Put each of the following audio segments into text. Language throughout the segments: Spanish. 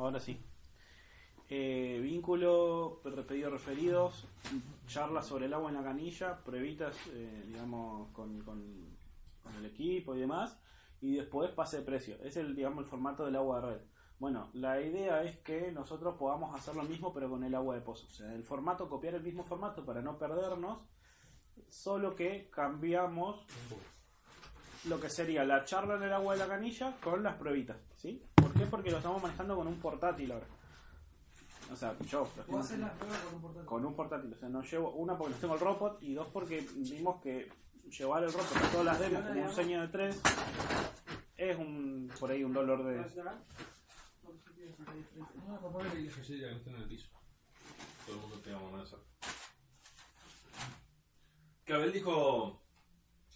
Ahora sí. Eh, vínculo, pedido referidos, charlas sobre el agua en la canilla, pruebitas, eh, digamos, con, con, el equipo y demás, y después pase de precio. Es el, digamos, el formato del agua de red. Bueno, la idea es que nosotros podamos hacer lo mismo pero con el agua de pozo. O sea, el formato, copiar el mismo formato para no perdernos, solo que cambiamos lo que sería la charla en el agua de la canilla con las pruebitas, ¿sí? ¿Por qué? Porque lo estamos manejando con un portátil ahora. O sea, yo. ¿Puedo hacer las pruebas con un portátil? Con un portátil. O sea, no llevo. Una porque no tengo el robot y dos porque vimos que llevar el robot a todas las demos como un seño de tres es un por ahí un dolor de. No, que está en el piso. Todo el mundo o menos Claro, él dijo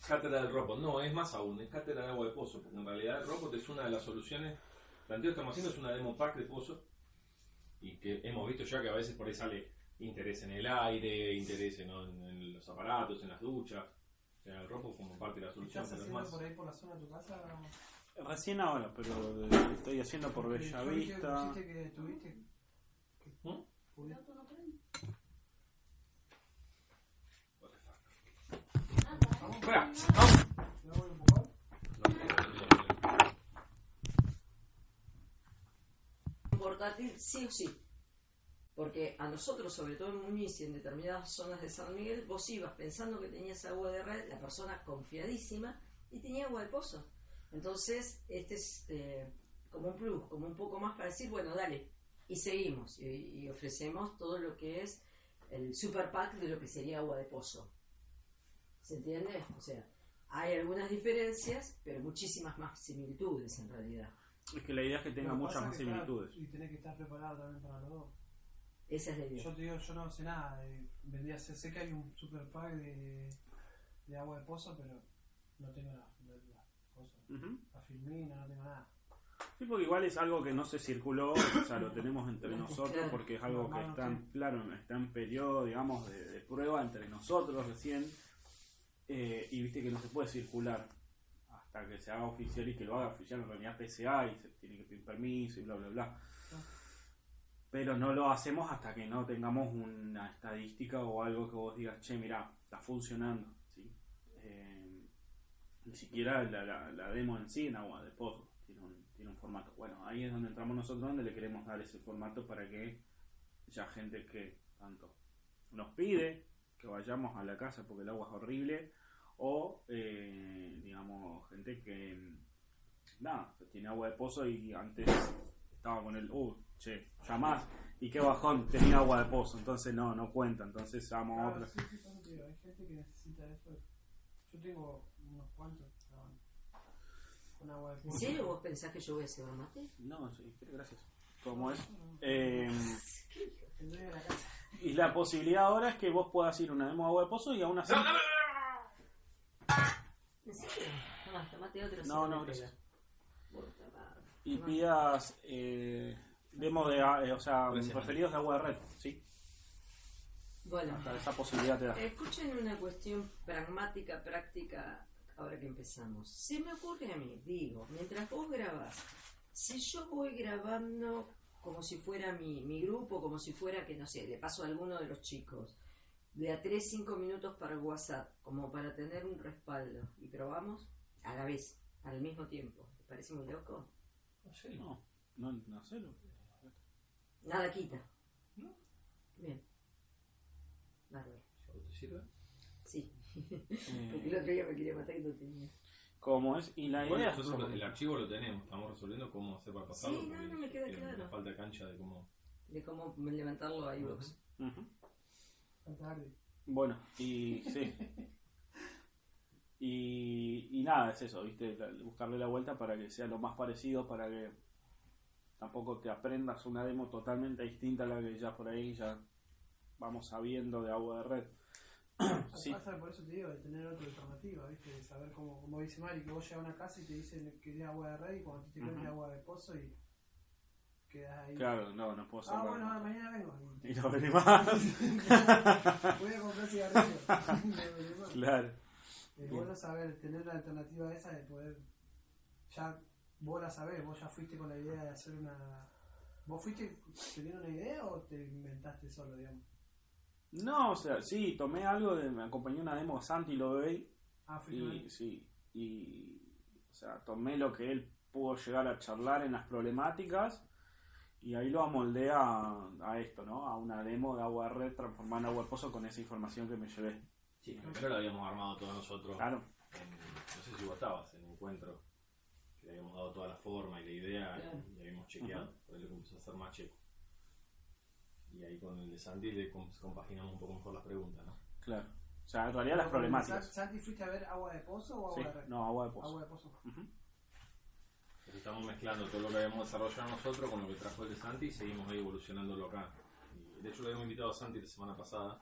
cátedra del robot. No, es más aún, es cátedra de agua de pozo, porque en realidad el robot es una de las soluciones. Planteo que estamos haciendo es una demo pack de pozo y que hemos visto ya que a veces por ahí sale interés en el aire, interés en, en los aparatos, en las duchas. O sea, el robot como parte de la solución. ¿Estás haciendo por ahí por la zona de tu casa? Recién ahora, pero estoy haciendo por Bellavista. ¿Dijiste que tuviste? ¿Mm? Fuera, vamos. Portátil sí o sí. Porque a nosotros, sobre todo en Muñiz y en determinadas zonas de San Miguel, vos ibas pensando que tenías agua de red, la persona confiadísima, y tenía agua de pozo. Entonces, este es eh, como un plus, como un poco más para decir, bueno, dale, y seguimos, y, y, ofrecemos todo lo que es el super pack de lo que sería agua de pozo. ¿Se entiende? O sea, hay algunas diferencias, pero muchísimas más similitudes en realidad. Es que la idea es que tenga muchas más similitudes. Y tenés que estar preparado también para los dos. Esa es la idea. Yo te digo, yo no sé nada. De, vendría, sé, sé que hay un super pack de, de agua de pozo, pero no tengo la, la, la cosa. Uh -huh. La filmina, no tengo nada. Sí, porque igual es algo que no se circuló, o sea, lo tenemos entre nosotros porque es algo que está en, claro, está en periodo, digamos, de, de prueba entre nosotros recién. Eh, y viste que no se puede circular hasta que se haga oficial y que lo haga oficial en realidad PSA y se tiene que pedir permiso y bla bla bla. Pero no lo hacemos hasta que no tengamos una estadística o algo que vos digas, che, mira, está funcionando. ¿sí? Eh, ni siquiera la, la, la, demo en sí en agua de pozo tiene un, tiene un formato. Bueno, ahí es donde entramos nosotros, donde le queremos dar ese formato para que ya gente que tanto nos pide que vayamos a la casa porque el agua es horrible o eh, digamos gente que nada tiene agua de pozo y antes estaba con el uh che llamás y qué bajón tenía agua de pozo entonces no no cuenta entonces llamo a otra. sí, sí, hay gente que necesita eso. Yo tengo unos cuantos con agua de pozo. ¿En serio vos pensás que yo voy a hacer un mate? no sí gracias. ¿cómo es? Eh, y la posibilidad ahora es que vos puedas ir una demo de agua de pozo y aún así ¿En serio? No, tomate otro. No, no, gracias. Y pidas eh, demo de, eh, o sea, gracias. referidos de agua de red, ¿sí? Bueno, Hasta esa posibilidad te da. Escuchen una cuestión pragmática, práctica, ahora que empezamos. Se me ocurre a mí, digo, mientras vos grabás, si yo voy grabando como si fuera mi, mi grupo, como si fuera que, no sé, le paso a alguno de los chicos, de a 3, 5 minutos para el WhatsApp, como para tener un respaldo. Y probamos a la vez, al mismo tiempo. ¿Te parece muy loco? No sé, no. No, no sé. Nada quita. ¿No? Bien. Bárbaro. ¿Te sirve? Sí. Porque el otro día me quería matar y no tenía. ¿Cómo es? Y la Bueno, idea nosotros el archivo lo tenemos, estamos resolviendo cómo hacer para pasarlo. Sí, no, no me queda claro. falta de cancha de cómo. De cómo levantarlo a iVoox. Ujú. Tarde. Bueno, y sí. Y, y nada, es eso, ¿viste? Buscarle la vuelta para que sea lo más parecido, para que tampoco te aprendas una demo totalmente distinta a la que ya por ahí ya vamos sabiendo de agua de red. sí, Pasa por eso te digo, de tener otra alternativa, ¿viste? De saber cómo, como dice Mari, que vos llegas a una casa y te dicen que querés agua de red y cuando te tiran Ujú. agua de pozo y ahí. claro, no, no puedo Ah, bueno, ah, mañana vengo. Y Y no vení más. voy a comprar cigarrillos. Venís claro. Es bueno saber, tener la alternativa esa de poder. Ya vos la sabés, vos ya fuiste con la idea de hacer una. ¿Vos fuiste teniendo una idea o te inventaste solo, digamos? No, o sea, sí, tomé algo de. Me acompañó una demo de Santi Lovey Ah, fuiste y sí, y. O sea, tomé lo que él pudo llegar a charlar en las problemáticas y ahí lo amoldé a, a esto, ¿no? A una demo de agua de red transformada en agua de pozo con esa información que me llevé. Sí, primero lo habíamos armado todos nosotros. Claro, en- no sé si vos estabas en el encuentro, que le habíamos dado toda la forma y la idea Claro. y habíamos chequeado, por ahí lo empezó a hacer más checo. Y ahí con el de Santi le com- compaginamos un poco mejor las preguntas, ¿no? claro. O sea, en realidad las problemáticas. ¿Santi fuiste a ver agua de pozo o agua Sí, de red? no, agua de pozo. Agua de pozo. Estamos mezclando todo lo que habíamos desarrollado nosotros con lo que trajo el de Santi y seguimos ahí evolucionándolo acá. Y de hecho lo habíamos invitado a Santi la semana pasada,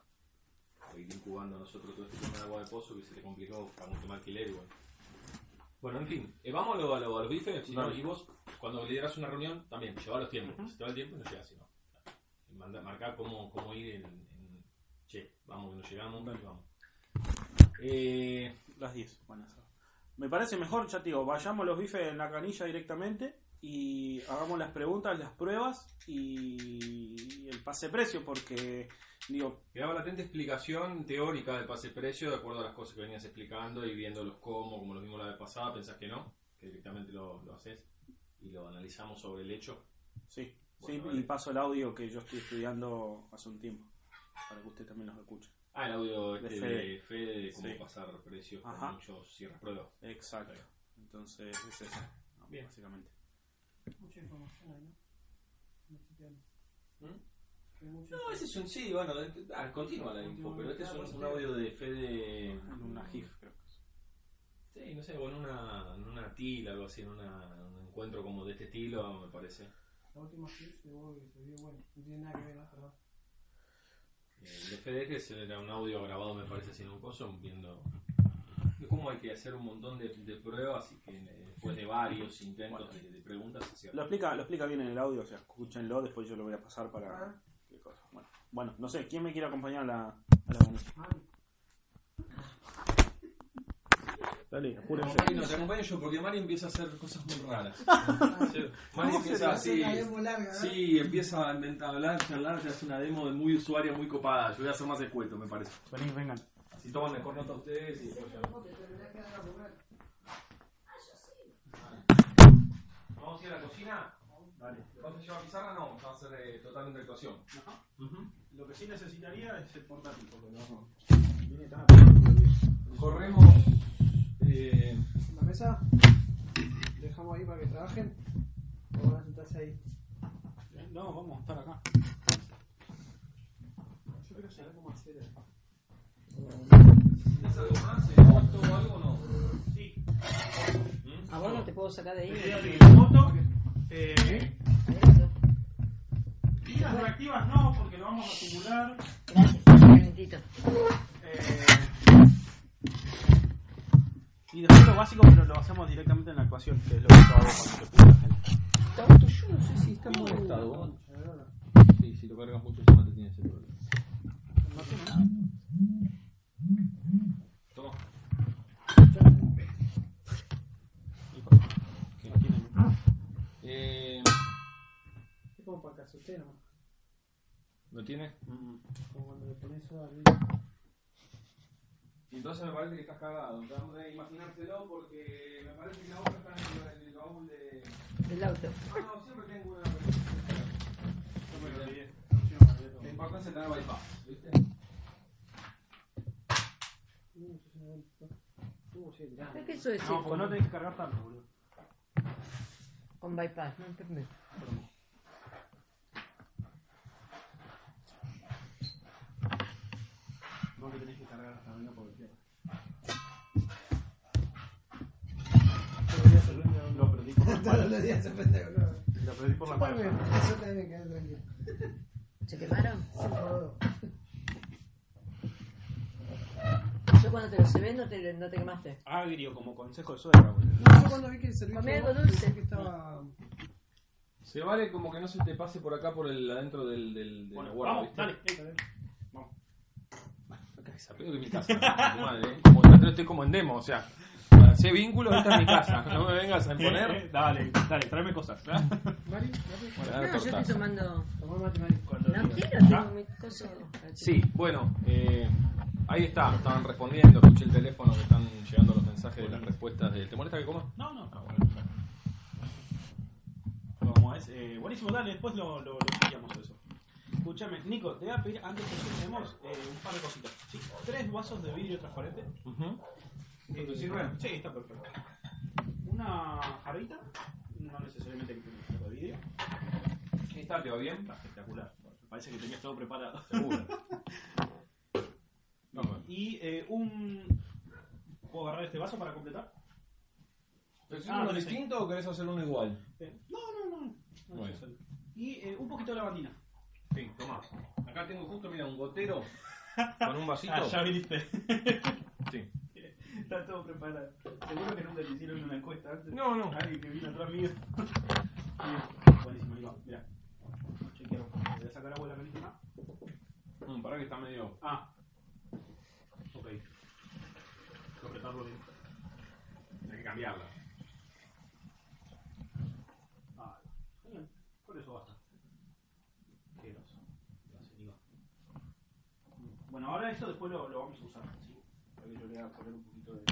a ir incubando nosotros todo este tema de agua de pozo que se le complicó para un tema alquiler bueno. Bueno, en fin, eh, vamos a, lo- a lo- a los bifes, si no, Dale. y vos cuando lideras una reunión también, lleva los tiempos, si te va el tiempo no llegas, sino manda, marcar cómo, cómo ir en, en- che, vamos que no llegamos, Dale. y vamos. Eh, Las 10 van a ser. Me parece mejor, ya te digo, vayamos los bifes en la canilla directamente y hagamos las preguntas, las pruebas y el pase precio, porque, digo, Quedaba latente explicación teórica del pase precio de acuerdo a las cosas que venías explicando y viéndolos cómo, como lo vimos la vez pasada, pensás que no, que directamente lo, lo haces y lo analizamos sobre el hecho. sí, Bueno, sí, vale. y paso el audio que yo estoy estudiando hace un tiempo, para que usted también los escuche. Ah, el audio este De de Fede. Fede de cómo Sí. pasar precios Ajá. con muchos cierres pruebas. Exacto. Entonces, es eso, ¿no? Bien. básicamente. Mucha información ahí, ¿no? ¿Mm? No, ese es un sí, bueno, de- ah, continúa la info, pero este es un, un audio de Fede. En una GIF, creo que es. Sí, no sé, o en una, en una TIL, algo así, en una- un encuentro como de este estilo, me parece. La última clip de que se vio bueno. No tiene nada que ver, ¿no? El de se- era un audio grabado, me parece, sin un coso, viendo cómo hay que hacer un montón de, de pruebas y que eh, después de varios intentos de, de preguntas se Lo explica, lo explica bien en el audio, o sea, escúchenlo, después yo lo voy a pasar para... Ah. qué cosa. Bueno, bueno, no sé, ¿quién me quiere acompañar a la, a la reunión? Mari. Dale, apúrense. Mari, no, te acompaño yo porque Mari empieza a hacer cosas muy raras. Mari empieza así. ¿no? Sí, empieza a inventar, a hablar, charlar, te hace una demo de muy usuaria, muy copada. Yo voy a hacer más escueto, me parece. Vení, vengan. Así toman mejor nota ustedes y después ya. Vamos a ir a la cocina. Dale. ¿Vamos a llevar pizarra? No, va a ser eh, totalmente actuación. Lo que sí necesitaría es el portátil, porque no... Viene. Corremos. Eh, La mesa. Dejamos ahí para que trabajen. O van a sentarse ahí. No, vamos a estar acá. Yo quiero saber cómo hacer el. ¿Tienes algo más? ¿En foto o algo o no? Sí. ¿A vos no te puedo sacar de ahí? foto. Eh, Eso. tiras reactivas no, porque lo vamos a simular. Gracias, calentito. Eh, y después lo básico, pero lo hacemos directamente en la actuación, que es lo que yo hago cuando te la gente. Yo no sé si está en buen estado. Sí, si lo cargas mucho, se mate tiene ese problema. No tiene nada. Toma. Que no tiene- Eh, Es como para que nomás. ¿Lo tiene? Mm, Como cuando le pones eso arriba. Y entonces me parece que estás cagado. Tratamos de imaginárselo porque me parece que la hoja está en el, en el baúl de. Del auto. Ah, no, siempre tengo una. me lo. No, todo. La importancia de tener bypass, ¿viste? Es que eso es No, porque no tenés que cargar tanto, boludo. con bypass, no internet. No que tenés que cargar hasta arriba porque por la Todos los días se prende con Lo pedí por la Chupame, mano. eso también quedé tranquilo. ¿Se quemaron? Sí, por dos. Yo cuando te lo llevé no te, no te quemaste. Agrio como consejo de suegra, boludo. No, yo cuando vi que el servicio Comí algo dulce. que estaba... Se vale como que no se te pase por acá por el adentro del, del, de Bueno, la guarda, vamos, ¿viste? dale. eh, Vamos. Acá se apego de mi casa, madre, ¿eh? Como estoy como en demo, o sea, para hacer vínculos, esta es mi casa. No me vengas a Eh, imponer. eh, dale, dale, tráeme cosas. ¿eh? Mari. Bueno, No, yo estoy tomando. No quiero, ¿Ah? tengo mi coso. Sí, bueno, eh, ahí está, estaban respondiendo, escuché el teléfono que están llegando los mensajes de las respuestas del... ¿Te molesta que coma? No, no. Ah, bueno. Como es, eh, buenísimo, dale, después lo, lo, lo chequeamos eso. Escúchame, Nico, te voy a pedir antes que empecemos eh, un par de cositas. ¿sí? Tres vasos de vidrio transparente. Ujú. Eh, ¿Te sirve? Sí, está perfecto. Una jarrita, no necesariamente que tenga de vidrio. ¿Esta te va bien? Está espectacular. Parece que tenías todo preparado. Seguro. Vamos. Y eh, un. ¿Puedo agarrar este vaso para completar? ¿Pero Ah, uno distinto o querés hacer uno igual? Eh, no, no, no. no Bueno. es necesario. Y eh, un poquito de lavandina. Sí, toma. Acá tengo justo, mira, un gotero con un vasito. Ah, ya viniste. Sí. Está todo preparado. Seguro que nunca te hicieron una encuesta antes. No, no. Alguien que vino atrás mío. Buenísimo, Iván. Mira. Chequeo. Voy a sacar agua de la película. Mm, pará que está medio... Ah. Ok. Apretarlo bien. Hay que cambiarla. Ah, bien. Por eso basta. Qué groso. Gracias, Iván. Bueno, ahora esto después lo, lo vamos a usar. ¿sí? Para que yo le voy a poner un de.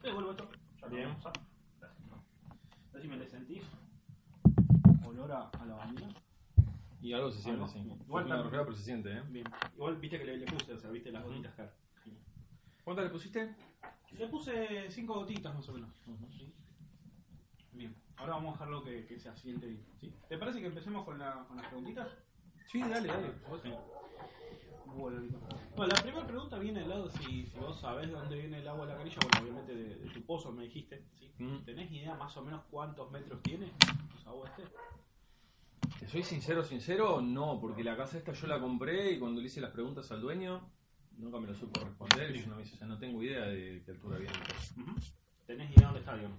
Te devuelvo esto. Ya lo Bien. vamos a usar. Gracias. A ver si me le sentís. Olor a, a lavandina. Y algo se siente, sí. Igual resfriado, pero se siente, ¿eh? Bien. Igual viste que le, le puse, o sea, viste las gotitas acá. ¿Cuántas le pusiste? Le puse cinco gotitas más o menos. ¿sí? Bien. Ahora vamos a dejarlo que, que se asiente bien. ¿sí? ¿Te parece que empecemos con, la, con las preguntitas? Sí, dale, dale. Bueno, Nico. Bueno, la primera pregunta viene del lado si, si vos sabés de dónde viene el agua de la canilla. Bueno, obviamente de, de tu pozo me dijiste. ¿sí? Mm. ¿Tenés idea más o menos cuántos metros tiene tu agua este? Te soy sincero, sincero, no, porque la casa esta yo la compré y cuando le hice las preguntas al dueño, nunca me lo supo responder. Y yo no me dice, o sea, no tengo idea de qué altura viene. Ujú. ¿Tenés idea dónde está, digamos?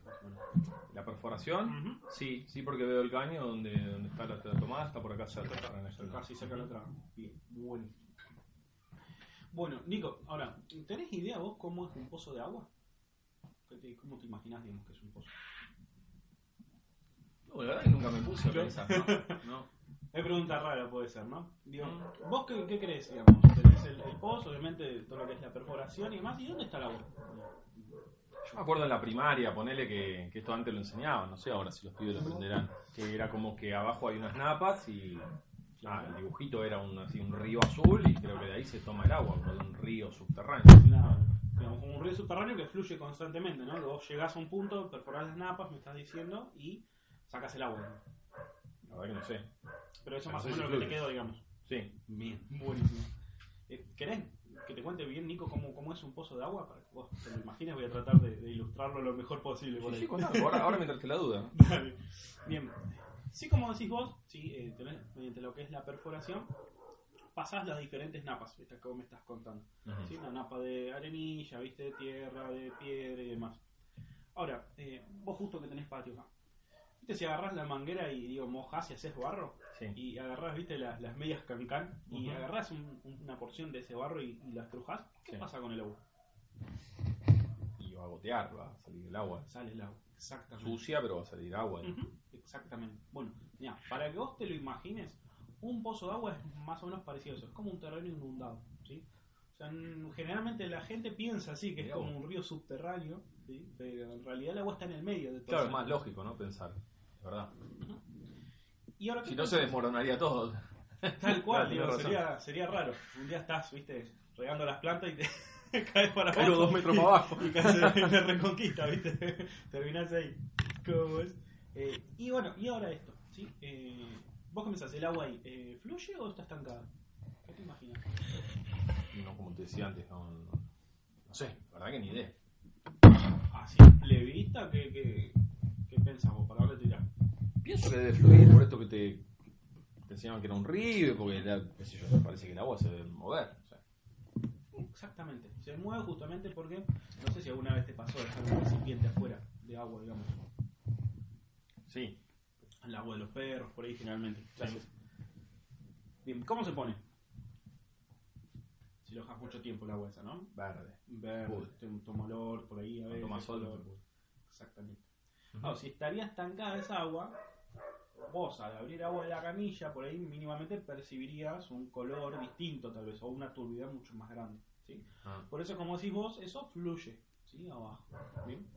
¿La perforación? Sí, sí, porque veo el caño donde, donde está la, la tomada, está por acá cerca. Casi cerca de la otra. Bien, bueno. Bueno, Nico, ahora, ¿tenés idea vos cómo es un pozo de agua? ¿Qué te- ¿Cómo te imaginas, digamos, que es un pozo? No, la verdad que nunca me puse a pensar, ¿no? no. Es pregunta rara, puede ser, ¿no? Digo, Mm. ¿vos qué, qué crees, digamos? Tenés el, el pozo, obviamente, todo lo que es la perforación y demás, ¿y dónde está el agua? Yo me acuerdo en la primaria, ponele que, que esto antes lo enseñaban, no sé ahora si los pibes lo aprenderán, que era como que abajo hay unas napas y ah, el dibujito era un, así, un río azul y creo que de ahí se toma el agua, de un río subterráneo. Claro, digamos, como un río subterráneo que fluye constantemente, ¿no? Vos llegás a un punto, perforás las napas, me estás diciendo, y sacas el agua. ¿no? La verdad que no sé. Pero eso más sé o si menos lo que te quedó, digamos. Sí. Bien, buenísimo. Eh, ¿Querés que te cuente bien, Nico, cómo, cómo es un pozo de agua? Para que vos te lo imagines, voy a tratar de, de ilustrarlo lo mejor posible. por Sí, ahí. sí, contame, ahora, ahora mientras te la duda. Dale. Bien. Sí, como decís vos, sí, eh, tenés, mediante lo que es la perforación, pasás las diferentes napas, estas que vos me estás contando. ¿sí? Una napa de arenilla, viste, de tierra, de piedra y demás. Ahora, eh, vos justo que tenés patio acá. ¿Viste si agarrás la manguera y digo mojás y haces barro? Sí. Y agarrás, viste, las, las medias cancán y Ujú. agarrás un- una porción de ese barro y, y la estrujás. ¿Qué Sí. pasa con el agua? Y va a gotear, va a salir el agua. Sale el agua. Exactamente. Sucia, pero va a salir agua. Exactamente. Bueno, mira, para que vos te lo imagines, un pozo de agua es más o menos parecido a eso. Es como un terreno inundado, ¿sí? O sea, n- generalmente la gente piensa así, que es como un río subterráneo, ¿sí? Pero en realidad el agua está en el medio de todo Claro, es más lógico, ¿no? Pensar. De verdad. Y ahora, ¿qué Si no se desmoronaría todo. Tal cual, digo, sería, sería raro. Un día estás, viste, regando las plantas y te caes para abajo. Caigo dos metros para abajo. Y la reconquista, viste. Terminás ahí. ¿Cómo es? Eh, y bueno, y ahora esto, ¿sí? Eh, ¿Vos qué pensás? ¿El agua ahí eh, fluye o está estancada? ¿Qué te imaginas? no como te decía antes, no, no, no sé, la verdad que ni idea. Así, levista, ¿qué, qué, qué pensás vos? ¿Para dónde tirás? Pienso que debe fluir por esto que te, te enseñaban que era un río, porque era, qué sé yo, me parece que el agua se debe mover. o sea. Exactamente. Se mueve justamente porque, no sé si alguna vez te pasó dejar un recipiente afuera de agua, digamos. Sí, El agua de los perros, por ahí generalmente. Gracias. Bien, ¿cómo se pone? Si lo dejas mucho tiempo el agua esa, ¿no? verde. Verde, toma olor por ahí, a ver. toma sol, color. Ahora, si estaría estancada esa agua, vos al abrir agua de la canilla, por ahí mínimamente percibirías un color distinto tal vez, o una turbidez mucho más grande. ¿sí? Ah. Por eso, como decís vos, eso fluye ¿sí? abajo. ¿bien?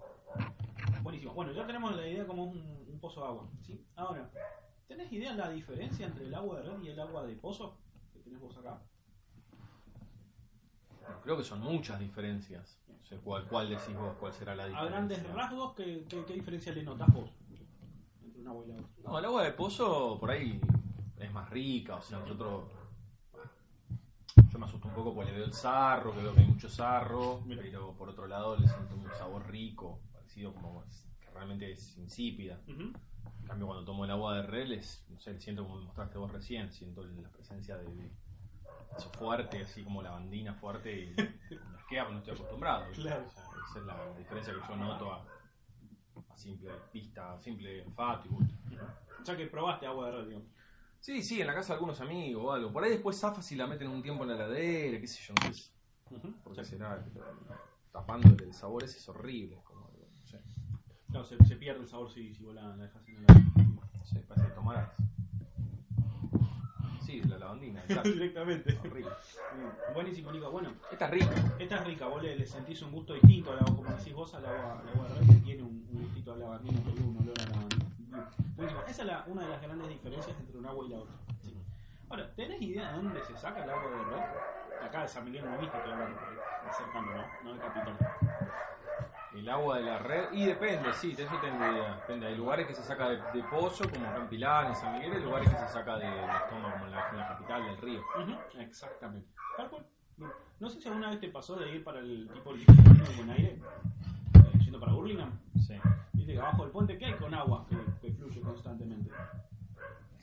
Buenísimo. Bueno, ya tenemos la idea como es un, un pozo de agua. ¿sí? Ahora, ¿tenés idea la diferencia entre el agua de red y el agua de pozo que tenés vos acá? Creo que son muchas diferencias. No sé cuál, cuál decís vos, cuál será la A diferencia. grandes rasgos, ¿qué, qué, qué diferencia le notás vos entre un agua y la otra? No, el agua de pozo por ahí es más rica, o sea, nosotros... Yo me asusto un poco porque le veo el sarro, que veo que hay mucho sarro, Mira. pero por otro lado le siento un sabor rico, parecido como que realmente es insípida. En cambio, cuando tomo el agua de rel, es, no sé, siento como me mostraste vos recién, siento la presencia de eso fuerte, así como la bandina fuerte, y me asquea porque no estoy acostumbrado. Claro. O sea, esa es la diferencia que yo noto a, a simple vista, a simple olfato y gusto. O sea que probaste agua de red, digamos. Sí, sí, en la casa de algunos amigos o algo. Por ahí después zafa si la meten un tiempo en la heladera, qué sé yo, no sé por qué será. Tapándole el sabor ese es horrible. Como, no sé, Claro, se, se pierde el sabor si, si vos la, la dejas en el no sé, parece tomar. Sí, la lavandina, exacto. Directamente. horrible. Buenísimo, Nico. Bueno, Esta es rica. esta es rica. Vos le, le sentís un gusto distinto al agua, como decís vos, agua, al agua de red, que tiene un, un gustito a lavandina, que un olor a lavandina. Buenísimo. Esa es la, una de las grandes diferencias entre un agua y la otra. Sí. Ahora, ¿tenés idea de dónde se saca el agua de red? Acá de San Miguel no viste, estoy hablando, cercano, ¿no? No de capital. El agua de la red, y depende, sí, de eso tengo idea. Depende, hay lugares que se saca de, de pozo, como acá en Pilar, en San Miguel, hay lugares que se saca de, como en la, en la capital del río. Exactamente. Tal cual. No sé si alguna vez te pasó de ir para el tipo el de Buen Aire, eh, yendo para Burlingame. Sí. Viste que abajo del puente, ¿qué hay con agua que, que fluye constantemente?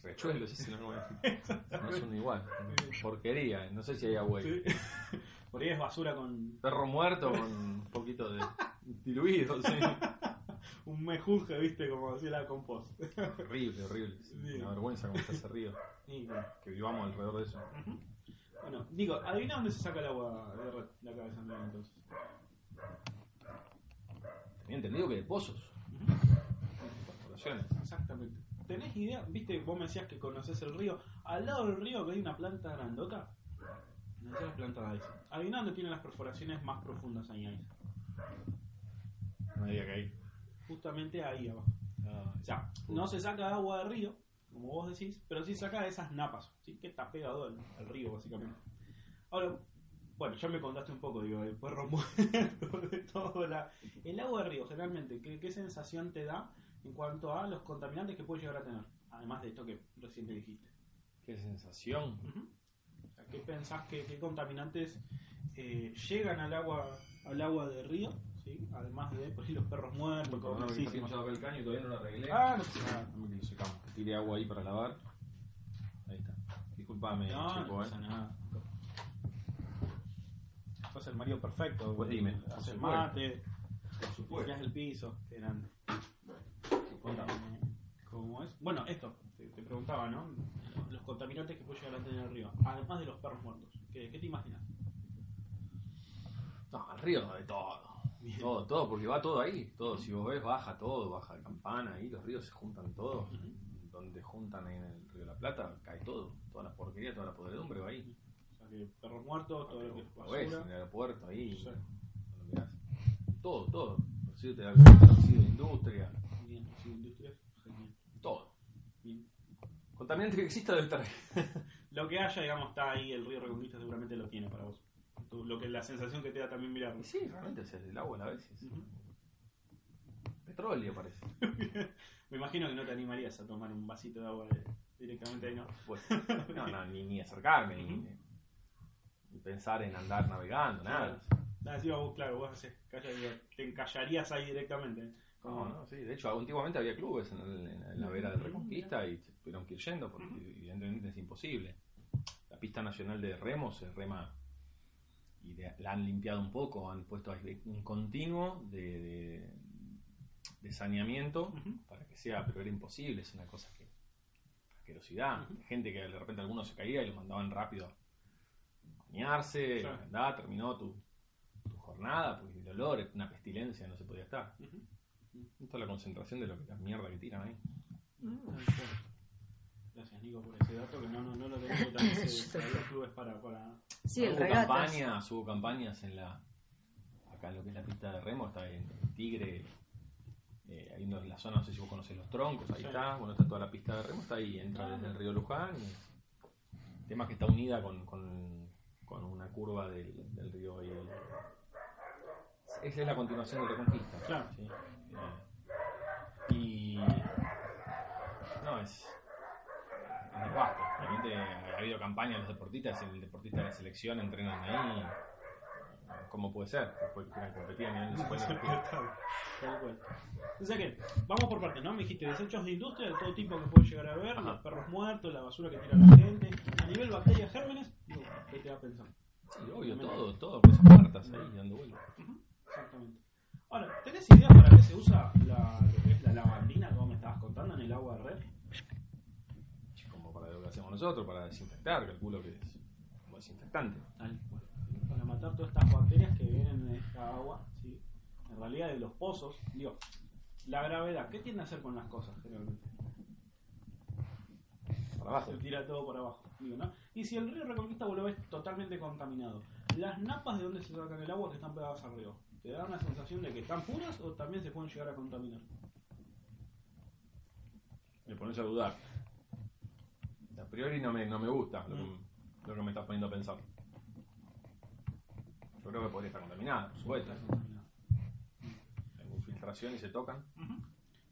Rechuelos, ese no, no son igual. Porquería, no sé si hay agua ahí. Sí. Por ahí es basura con Perro muerto con un poquito de diluido, sí. un mejunje, viste, como decía la compost. Horrible, horrible. Sí. Una vergüenza como está ese río. Y, bueno, Que vivamos alrededor de eso. Bueno, digo, adivina dónde se saca el agua de de acá de entonces. Tenía entendido que de pozos. Exactamente. ¿Tenés idea? Viste, vos me decías que conoces el río. Al lado del río que hay una planta grandota. No planta de. Adivina dónde tiene las perforaciones más profundas ahí, ahí. No diga que hay. Justamente ahí abajo. Ah, O sea, no se saca agua del río, como vos decís, pero sí saca de esas napas, ¿sí? que está pegado al, al río, básicamente. Ahora, bueno, ya me contaste un poco, digo, el perro muerto, de todo. La... El agua del río, generalmente, ¿qué, ¿qué sensación te da en cuanto a los contaminantes que puede llegar a tener? Además de esto que recién te dijiste. Qué sensación. ¿Qué pensás que qué contaminantes eh, llegan al agua al agua del río? ¿sí? Además de ahí, los perros muertos, como ¿no? pasó acá el caño y todavía no lo arreglé. Ah, no nada. Dame que lo secamos. Tiré agua ahí para lavar. Ahí está. Disculpame, No, chico, no eh. pasa nada. Sos el marido perfecto. Pues dime. Haces mate, Por supuesto. el piso. Qué grande. Contame. Eh, ¿Cómo es? Bueno, esto, te, te preguntaba, ¿no? Contaminantes que puede llegar a tener el río. Además de los perros muertos. ¿Qué, qué te imaginas? No, al río de todo. Bien. Todo, todo, porque va todo ahí. Todo, si vos ves, baja todo, baja la campana ahí, los ríos se juntan todos. Donde juntan ahí en el río de la Plata, cae todo. Toda la porquería, toda la podredumbre va ahí. O sea, que perros muertos, todo lo que es Lo ves en el aeropuerto ahí. Sí. Todo, todo. Residuo de residuo de industria, Bien, sí, industrias, genial. todo. Contaminante que exista debe estar. Lo que haya, digamos, está ahí, el río Reconquista seguramente lo tiene para vos. Tú- Lo que la sensación que te da también mirarlo. Y sí, realmente, o sea, el agua a la vez es Ujú. petróleo parece. Me imagino que no te animarías a tomar un vasito de agua de- directamente ahí, ¿no? Pues, no, no, ni, ni acercarme, ni, Ujú. ni pensar en andar navegando, nada. Ah, sí, vos, claro, vos haces, calla, te encallarías ahí directamente. No, no, sí. De hecho, antiguamente había clubes en, el- en- en la vera de Reconquista y tuvieron que ir yendo porque evidentemente es imposible. La pista nacional de remo se rema y de- la han limpiado un poco, han puesto un continuo de, de- de saneamiento para que sea, pero era imposible, es una cosa que asquerosidad. Gente que de repente algunos se caía y lo mandaban rápido a bañarse, Claro. andá, terminó tu, tu jornada, porque el olor, una pestilencia, no se podía estar. Es la concentración de lo que la mierda que tiran ahí. Gracias, Nico, por ese dato que no, no, no lo tengo se- había clubes para, para... Sí, el hubo regatas. campañas, hubo campañas en la acá en lo que es la pista de remo, está en Tigre, eh, ahí en la zona, no sé si vos conocés los troncos, ahí Sí. está, bueno, está toda la pista de remo, está ahí, entra desde el río Luján, y el tema es que está unida con, con, con una curva del, del río ahí. Esa es la continuación de Reconquista. Claro. ¿sí? Eh, y no, es, es nefasto. Realmente ha habido campañas de los deportistas, el deportista de la selección entrenan ahí. ¿Cómo puede ser? Después que competir a nivel puede. Tal cual. O sea que, vamos por partes, ¿no? Me dijiste desechos de industria de todo tipo que puedes llegar a ver, Ajá. los perros muertos, la basura que tira la gente. A nivel bacterias, gérmenes, digo, ¿qué te va pensando? Sí, obvio, todo, todo, cosas muertas ahí dando vueltas. Exactamente. Ahora, ¿tenés idea para qué se usa la, lo que es la lavandina que vos me estabas contando en el agua de red? Como para lo que hacemos nosotros, para desinfectar, calculo que es como desinfectante. Tal. Para matar todas estas bacterias que vienen en esta agua, ¿sí? En realidad de los pozos, digo, la gravedad, ¿qué tiende a hacer con las cosas generalmente? Para abajo. Se tira todo por abajo. Digo, ¿no? Y si el río Reconquista vos lo ves totalmente contaminado, las napas de donde se sacan el agua que están pegadas al río, ¿te da una sensación de que están puras o también se pueden llegar a contaminar? Me pones a dudar. A priori no me, no me gusta lo que, Mm. lo que me estás poniendo a pensar. Yo creo que podría estar contaminada, por supuesto. Hay infiltración y se tocan.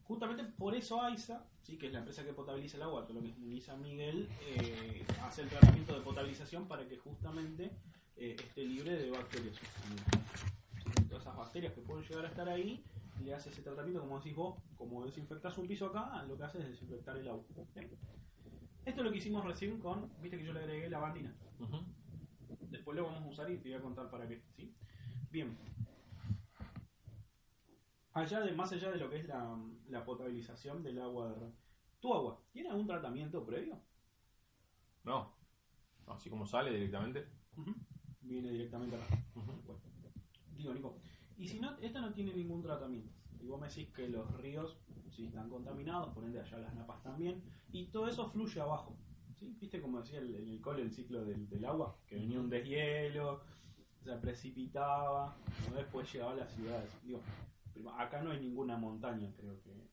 Justamente por eso AISA, sí, que es la empresa que potabiliza el agua, todo lo que San Miguel, eh, hace el tratamiento de potabilización para que justamente eh, esté libre de bacterias. Esas bacterias que pueden llegar a estar ahí, le hace ese tratamiento, como decís vos, como desinfectas un piso acá, lo que hace es desinfectar el agua. Bien. Esto es lo que hicimos recién con, viste que yo le agregué lavandina. Ujú. Después lo vamos a usar y te voy a contar para qué. ¿sí? Bien. Allá de, más allá de lo que es la, la potabilización del agua de. ¿Tu agua tiene algún tratamiento previo? No. Así como sale directamente. Viene directamente acá. Bueno. Digo, Nico, y si no, esta no tiene ningún tratamiento. Y vos me decís que los ríos sí están contaminados, por ende allá las napas también, y todo eso fluye abajo. ¿sí? ¿Viste como decía el- en el cole el ciclo del, del agua? Que venía un deshielo, se precipitaba, ¿no? después llegaba a las ciudades. Digo, acá no hay ninguna montaña, creo que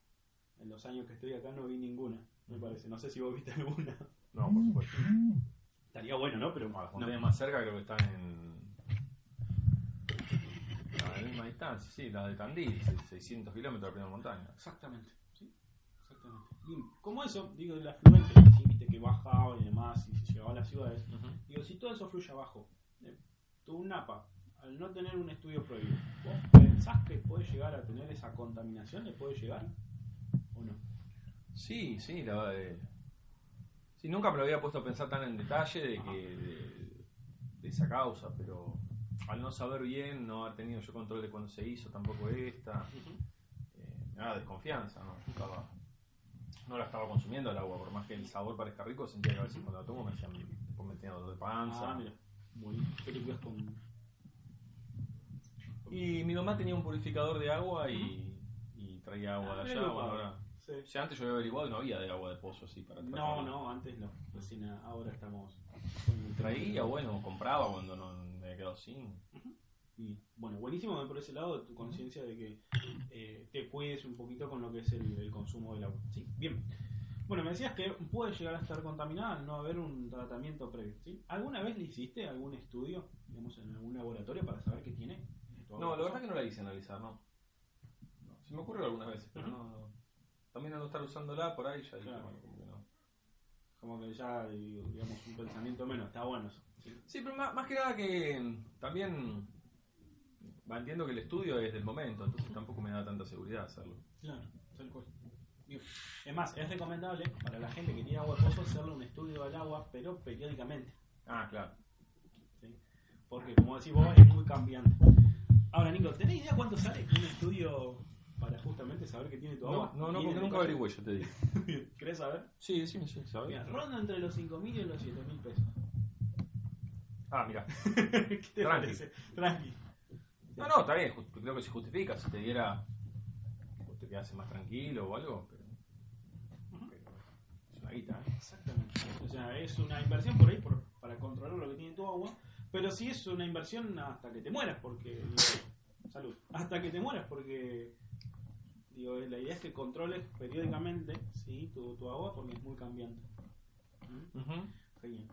en los años que estoy acá no vi ninguna, me parece. No sé si vos viste alguna. No, por supuesto. Estaría bueno, ¿no? Pero No, las no. montañas más cerca creo que están en. La misma distancia, sí, la de Tandil, se- 600 kilómetros de la primera montaña. Exactamente, sí, exactamente. Como eso, digo, el afluente, viste que bajaba y demás, y se llegaba a las ciudades. Digo, si todo eso fluye abajo, eh, tu NAPA, al no tener un estudio previo, ¿vos pensás que puede llegar a tener esa contaminación? ¿Le puede llegar? ¿O no? Sí, sí, la verdad. eh, Sí, nunca me lo había puesto a pensar tan en detalle de que de, de esa causa, pero al no saber bien, no haber tenido yo control de cuándo se hizo, tampoco esta, eh, me daba desconfianza, ¿no? Yo estaba- no la estaba consumiendo el agua, por más que el sabor parezca rico, sentía que a veces cuando la tomo me hacía, después me tenía dolor de panza. Ah, mira, muy bien. ¿Qué te cuidas con...? Y mi mamá tenía un purificador de agua y, y traía agua Ah, de mira allá. padre. ahora, Sí. ya antes yo había averiguado y no había de agua de pozo así para No, tratar. no, antes no. Recién ahora estamos... Traía, bueno, compraba cuando no me había quedado sin. Y bueno, buenísimo por ese lado tu conciencia de que eh, te cuides un poquito con lo que es el, el consumo del agua. ¿sí? Bien. Bueno, me decías que puede llegar a estar contaminada al no haber un tratamiento previo. ¿sí? ¿Alguna vez le hiciste algún estudio, digamos, en algún laboratorio para saber qué tiene? No, la verdad que no la hice analizar, no. No, Se me ocurrió algunas veces, pero no, no. También al no estar usándola por ahí ya dije, Claro. bueno, como que ya, digamos, un pensamiento menos, está bueno eso. ¿sí? Sí, pero más, más que nada que mm, también va, entiendo que el estudio es del momento, entonces tampoco me da tanta seguridad hacerlo. Claro, tal cual. Es más, es recomendable para la gente que tiene agua de pozo hacerle un estudio del agua, pero periódicamente. Ah, claro. ¿sí? Porque, como decís vos, es muy cambiante. Ahora, Nico, ¿tenés idea cuánto sale un estudio para justamente saber que tiene tu agua? No, no, porque nunca averigüé, yo te digo. ¿Querés saber? Sí, sí, sí, ronda entre los 5.000 y los 7.000 pesos. Ah, mira. ¿Qué te Tranqui. parece? Tranqui. No, no, está bien, creo que se justifica. Si te diera, te quedase más tranquilo o algo, pero, pero es una guita, ¿eh? Exactamente. O sea, es una inversión por ahí por- para controlar lo que tiene tu agua, pero sí es una inversión hasta que te mueras, porque. Salud. Hasta que te mueras, porque. Digo, la idea es que controles periódicamente ¿sí? tu, tu agua porque es muy cambiante. ¿Mm? Ujú. Genial.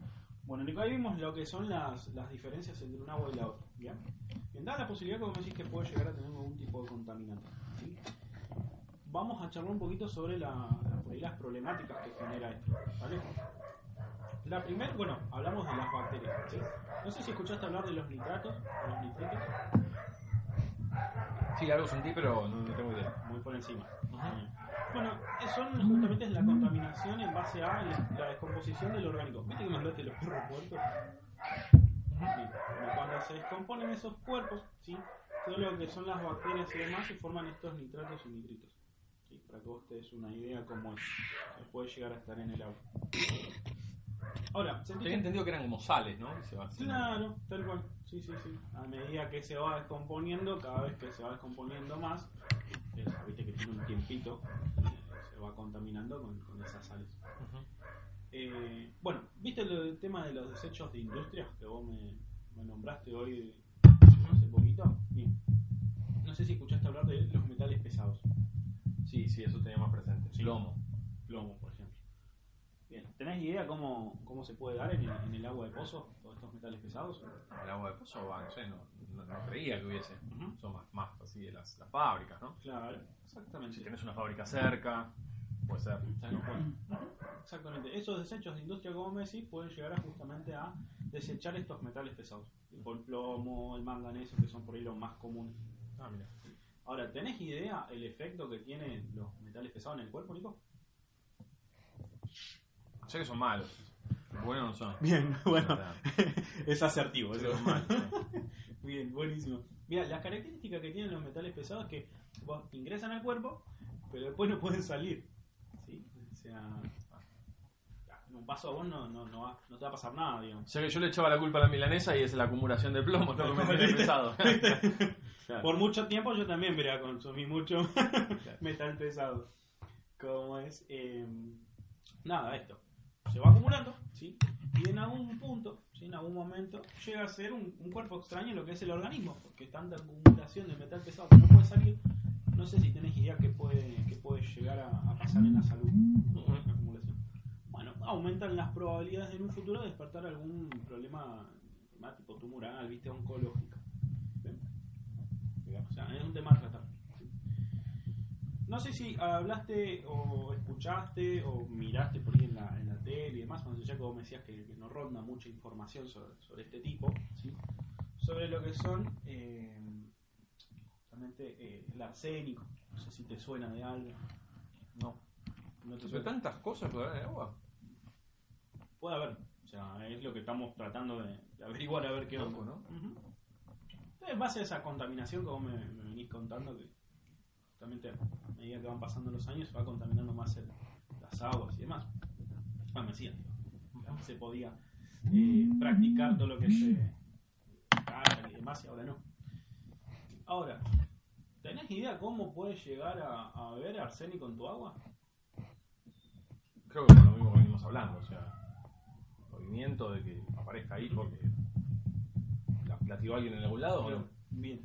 Bueno, Nico, ahí vimos lo que son las, las diferencias entre un agua y la otra. ¿Bien? Bien, dada la posibilidad que vos decís que puede llegar a tener algún tipo de contaminante. ¿sí? Vamos a charlar un poquito sobre la, las problemáticas que genera esto. ¿vale? La primera, bueno, hablamos de las bacterias. ¿sí? No sé si escuchaste hablar de los nitratos o los nitritos. Sí, algo sentí, pero no, no tengo idea. muy por encima. Bueno, eh, son justamente la contaminación en base a la, la descomposición del orgánico. ¿Viste que me hablaste de los perros muertos? Bueno, cuando se descomponen esos cuerpos, ¿sí? todo lo que son las bacterias y demás, se forman estos nitratos y nitritos. ¿sí? Para que vos te des una idea cómo es, puede llegar a estar en el agua. Ahora, ¿sentís Tenía que- entendido que eran como sales, ¿no? Se va Claro, tal cual. Sí, sí, sí. A medida que se va descomponiendo, cada vez que se va descomponiendo más, eh, viste que tiene un tiempito, eh, se va contaminando con, con esas sales. Eh, bueno, ¿viste del tema de los desechos de industrias que vos me, me nombraste hoy hace poquito? Bien. No sé si escuchaste hablar de los metales pesados. Sí, sí, eso tenía más presente. Sí. Plomo. Plomo, por ejemplo. Bien. ¿Tenés idea cómo, cómo se puede dar en el, en el agua de pozo todos estos metales pesados? El agua de pozo, va, no sé, no, no, no creía que hubiese. Son más, más así de las, las fábricas, ¿no? Claro, exactamente. Si tenés una fábrica cerca, puede ser. Exactamente. Esos desechos de industria, como me decís, pueden llegar a justamente a desechar estos metales pesados. Tipo el plomo, el manganeso, que son por ahí los más comunes. Ah, mira. Ahora, ¿tenés idea el efecto que tienen los metales pesados en el cuerpo, Nico? Sé que son malos. Buenos no son. Bien, verdad. es asertivo. Sé que son malos. sí. Bien, buenísimo. Mira, las características que tienen los metales pesados es que vos ingresan al cuerpo, pero después no pueden salir. ¿Sí? O sea, un paso a vos no, no, no, va- no te va a pasar nada, digamos. O sea que yo le echaba la culpa a la milanesa y es la acumulación de plomo, no que me pesado. Claro. Por mucho tiempo yo también, mira, consumí mucho metal pesado. Como es, eh, nada, esto. Se va acumulando, ¿sí? Y en algún punto, ¿sí? en algún momento, llega a ser un, un cuerpo extraño en lo que es el organismo, porque tanta acumulación de metal pesado que no puede salir. No sé si tenés idea qué puede, qué puede llegar a, a pasar en la salud. la acumulación. Bueno, aumentan las probabilidades de en un futuro de despertar algún problema, problema tipo tumoral, viste, oncológico. ¿Ven? O sea, es un tema a tratar. No sé si hablaste o escuchaste o miraste por ahí en la, en la tele y demás, cuando ya como me decías que, que no ronda mucha información sobre, sobre este tipo, ¿sí? sobre lo que son eh, justamente eh, el arsénico. No sé si te suena de algo. No. No te ¿Pero suena. tantas cosas el agua? Puede haber. O sea, es lo que estamos tratando de, de averiguar a ver qué onda. ¿no? Ujú. En base a esa contaminación que vos me, me venís contando, que justamente a medida que van pasando los años va contaminando más el- las aguas y demás. Ah, se podía eh, practicar todo lo que se carga y demás y ahora no. Ahora, ¿tenés idea cómo puede llegar a, a haber arsénico en tu agua? Creo que por lo mismo que venimos hablando, o sea, movimiento de que aparezca ahí porque la, la tiró alguien en algún lado o no. Bien.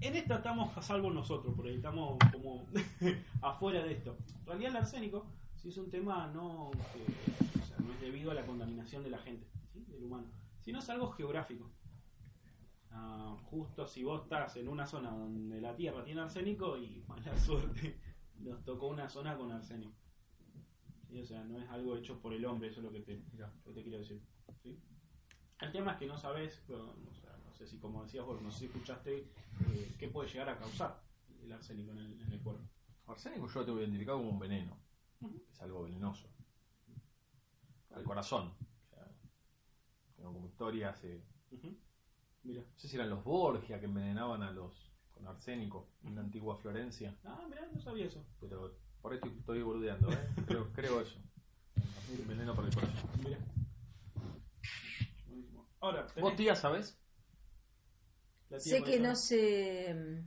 En esta estamos a salvo nosotros, porque estamos como afuera de esto. En realidad el arsénico sí es un tema no, que, o sea, no es debido a la contaminación de la gente, ¿sí? del humano, sino es algo geográfico. Ah, justo si vos estás en una zona donde la tierra tiene arsénico y mala suerte, nos tocó una zona con arsénico. ¿sí? O sea, no es algo hecho por el hombre, eso es lo que te, Mirá. lo que te quiero decir. ¿sí? El tema es que no sabes, bueno, o sea, sé si como decías vos, no sé si escuchaste eh, qué puede llegar a causar el arsénico en el, en el cuerpo. Arsénico yo lo tengo identificado como un veneno. Es algo venenoso. Al corazón. O sea, tengo como historias. eh, Ujú. Mira. no sé si eran los Borgia que envenenaban a los con arsénico en la antigua Florencia. Ah, mira, no sabía eso. Pero por ahí estoy, boludeando, ¿eh? creo, creo eso. Veneno para el corazón. Mira. Ahora, tenés ¿Vos, tía, sabés? Sé que no se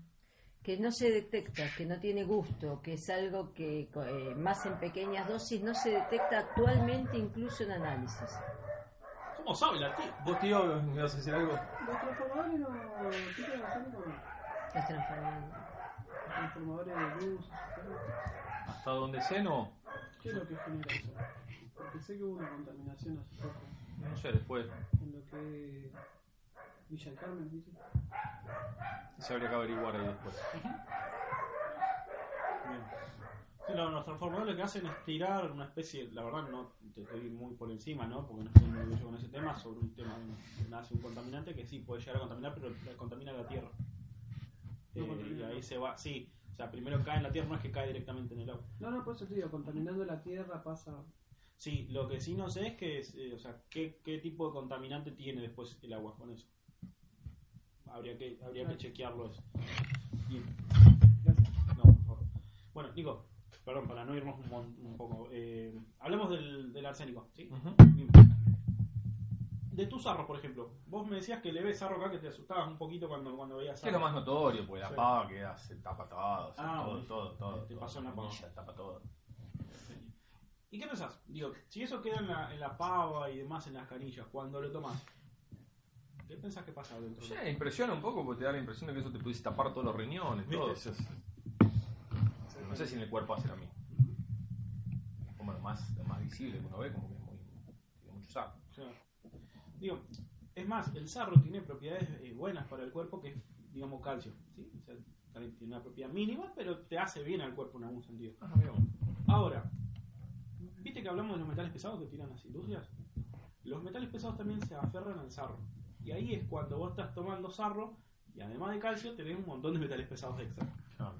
que no se detecta, que no tiene gusto, que es algo que eh, más en pequeñas dosis no se detecta actualmente incluso en análisis. ¿Cómo sabe la tía? ¿Vos, tío, me vas a decir algo? Los transformadores no. Las transformadoras. Los transformadores de luz. Hasta donde sé, no. ¿Qué es lo que genera eso? Porque sé que hubo una contaminación hace poco No sé, después en lo que es Villa del Carmen, ¿viste? se habría que averiguar ahí después. Bien. Sí, lo- los transformadores lo que hacen es tirar una especie, la verdad no te estoy muy por encima, ¿no? Porque no estoy muy ducho con ese tema, sobre un tema de nace un contaminante que sí puede llegar a contaminar, pero contamina la tierra. No Eh, contamina y ahí se va, sí, o sea, primero cae en la tierra, no es que cae directamente en el agua. No, no, por eso te digo, contaminando la tierra pasa. Sí, lo que sí no sé es que, eh, o sea, qué, qué tipo de contaminante tiene después el agua con eso. Habría que, habría que chequearlo eso. Bien. No, por favor. Bueno, Nico, perdón, para no irnos un, mon- un poco. Eh, hablemos del, del arsénico, ¿sí? Bien. De tus sarros, por ejemplo. Vos me decías que le ves sarro acá que te asustabas un poquito cuando, cuando veías Que es lo más notorio, porque la Sí. pava queda, se tapa todo, o sea, Ah, todo, todo, todo. Te todo, pasó pava. semilla, tapa todo. ¿Y qué pensás? Digo, si eso queda en la, en la pava y demás en las canillas, cuando lo tomas, ¿qué pensás que pasa dentro? Sí, impresiona un poco porque te da la impresión de que eso te pudiese tapar todos los riñones, todo. es- No sé si en el cuerpo hace lo mismo. Es como lo más, lo más visible que uno ve, como que es muy, tiene mucho sarro. Claro. Digo, es más, el sarro tiene propiedades eh, buenas para el cuerpo que es, digamos, calcio. ¿sí? O sea, también tiene una propiedad mínima, pero te hace bien al cuerpo en algún sentido. Ahora, ¿viste que hablamos de los metales pesados que tiran las industrias? Los metales pesados también se aferran al sarro. Y ahí es cuando vos estás tomando sarro y además de calcio tenés un montón de metales pesados extra. Ah.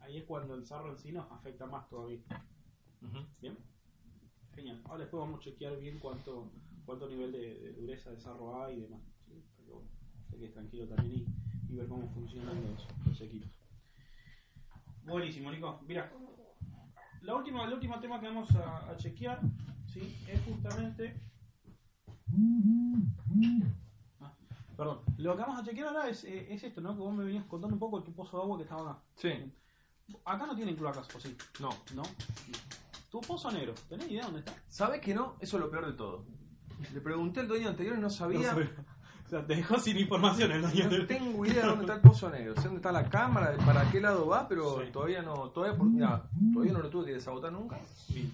Ahí es cuando el sarro en sí nos afecta más todavía. ¿Bien? Genial. Ahora después vamos a chequear bien cuánto, cuánto nivel de, de dureza de sarro hay y demás. ¿sí? Te quedes tranquilo también y, y ver cómo funcionan los, los equipos. Buenísimo, Nico. Mira, la última, el último tema que vamos a, a chequear ¿sí? es justamente. Perdón, lo que vamos a chequear ahora es, eh, es esto, ¿no? Que vos me venías contando un poco tu pozo de agua que estaba acá. Sí, Acá no tienen cloacas, ¿o sí? no. ¿No? Tu pozo negro, ¿tenés idea dónde está? ¿Sabes que no? Eso es lo peor de todo. Le pregunté al dueño anterior y no sabía. O sea, te dejó sin información el dueño No del tengo idea de dónde está el pozo negro. Sé dónde está la cámara, para qué lado va, pero Sí. todavía no. Todavía, por- mira, todavía no lo tuve que desabotar nunca. Bien.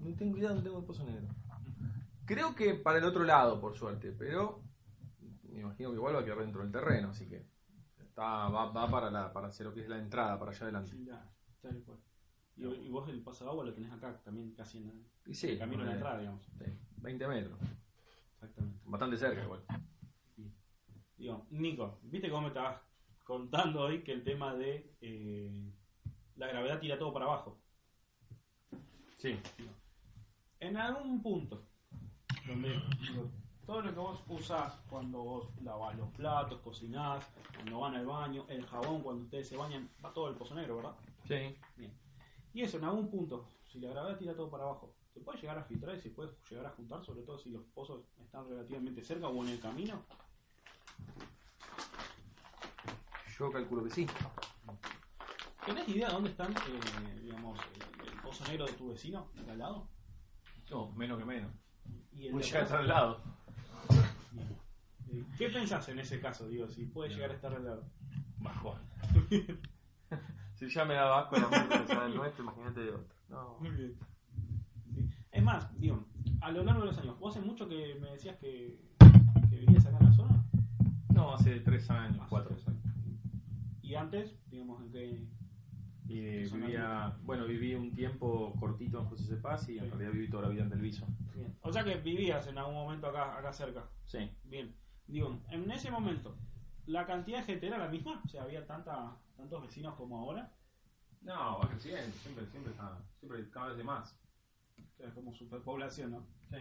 No tengo idea de dónde tengo el pozo negro. Creo que para el otro lado, por suerte, pero me imagino que igual va a quedar dentro del terreno, así que está, va, va para, la, para hacer lo que es la entrada, para allá adelante. Ya, tal cual. Y, y vos el paso de agua lo tenés acá, también casi en sí, el camino a la ponele, entrada, digamos. sí, 20 metros, Exactamente. bastante cerca igual. Digo, Nico, viste cómo me estabas contando hoy que el tema de eh, la gravedad tira todo para abajo. Sí, En algún punto, donde todo lo que vos usás cuando vos lavás los platos, cocinás, cuando van al baño, el jabón cuando ustedes se bañan, va todo el pozo negro, ¿verdad? sí. Bien. Y eso, en algún punto, si la gravedad tira todo para abajo, se puede llegar a filtrar y se puede llegar a juntar, sobre todo si los pozos están relativamente cerca o en el camino. Yo calculo que sí. ¿Tenés idea de dónde están, eh, digamos, el, el pozo negro de tu vecino, acá al lado? No, menos que menos. Y el Voy de al lado. Bien. ¿Qué pensás en ese caso, digo, si puede llegar a estar al lado? Bajón. si ya me daba asco la ya del nuestro, imagínate de otro. No. Muy bien. Sí. Es más, digo, a lo largo de los años, ¿vos hace mucho que me decías que, que vivías acá en la zona? No, hace tres años, Hace cuatro. tres años. Y antes, digamos, en qué... Y vivía, bueno, viví un tiempo cortito en José Cepaz y en Sí. realidad viví toda la vida en Telviso. Bien. O sea que vivías en algún momento acá, acá cerca. Sí. Bien. Digo, en ese momento, ¿la cantidad de gente era la misma? O sea, ¿había tanta, tantos vecinos como ahora? No, va creciendo, siempre, siempre está, siempre cada vez de más. O sea, como superpoblación, ¿no? Sí.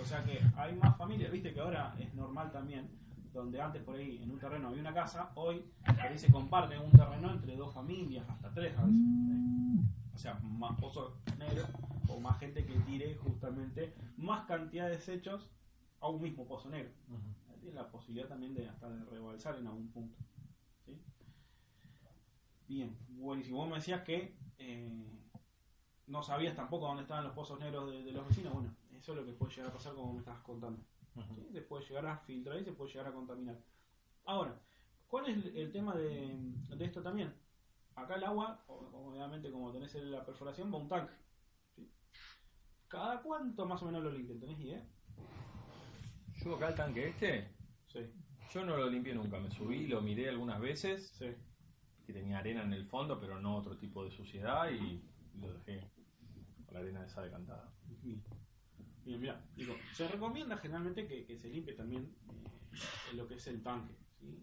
O sea que hay más familias, viste que ahora es normal también, donde antes por ahí en un terreno había una casa, hoy por ahí se comparten un terreno entre dos familias, hasta tres a veces. O sea, más pozos negros o más gente que tire justamente más cantidad de desechos a un mismo pozo negro. Tiene la posibilidad también de hasta de rebalsar en algún punto. ¿sí? Bien, buenísimo. Vos me decías que eh, no sabías tampoco dónde estaban los pozos negros de, de los vecinos. Bueno, eso es lo que puede llegar a pasar como me estabas contando. ¿Sí? Se puede llegar a filtrar y se puede llegar a contaminar. Ahora, ¿cuál es el, tema de, de esto también? Acá el agua, obviamente como tenés en la perforación, va un tanque. ¿sí? ¿Cada cuánto más o menos lo limpian? ¿Tenés idea? Yo acá el tanque este, Sí, yo no lo limpié nunca. Me subí, lo miré algunas veces, sí. que tenía arena en el fondo, pero no otro tipo de suciedad y lo dejé con la arena esa decantada. Bien, Bien, mira, digo, se recomienda generalmente que, que se limpie también eh, lo que es el tanque. ¿sí?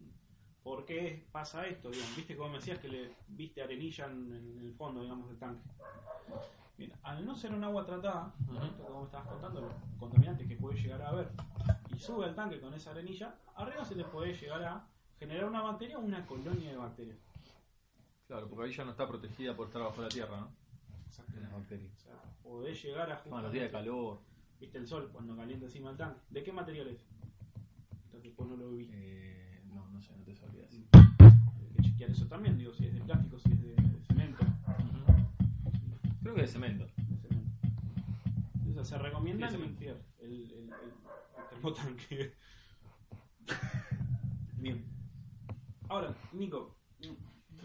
¿Por qué pasa esto? Digamos, Viste como me decías que le viste arenilla en, en el fondo, digamos, del tanque. Bien, al no ser un agua tratada, esto como me estabas contando, los contaminantes que puede llegar a haber, y sube al tanque con esa arenilla, arriba se le puede llegar a generar una bacteria o una colonia de bacterias. Claro, porque ahí ya no está protegida por estar bajo la tierra, ¿no? Exactamente. Las bacterias. O sea, podés llegar a No, los días de calor. Viste el sol cuando calienta encima del tanque. ¿De qué material es? Después no lo vi. Eh, no, no sé, no te sabría decir. Hay que chequear eso también, digo, si es de plástico, si es de, de cemento. Creo que de cemento. De cemento. O sea, se recomienda limpiar el, el, el, el termotanque. Bien. Ahora, Nico,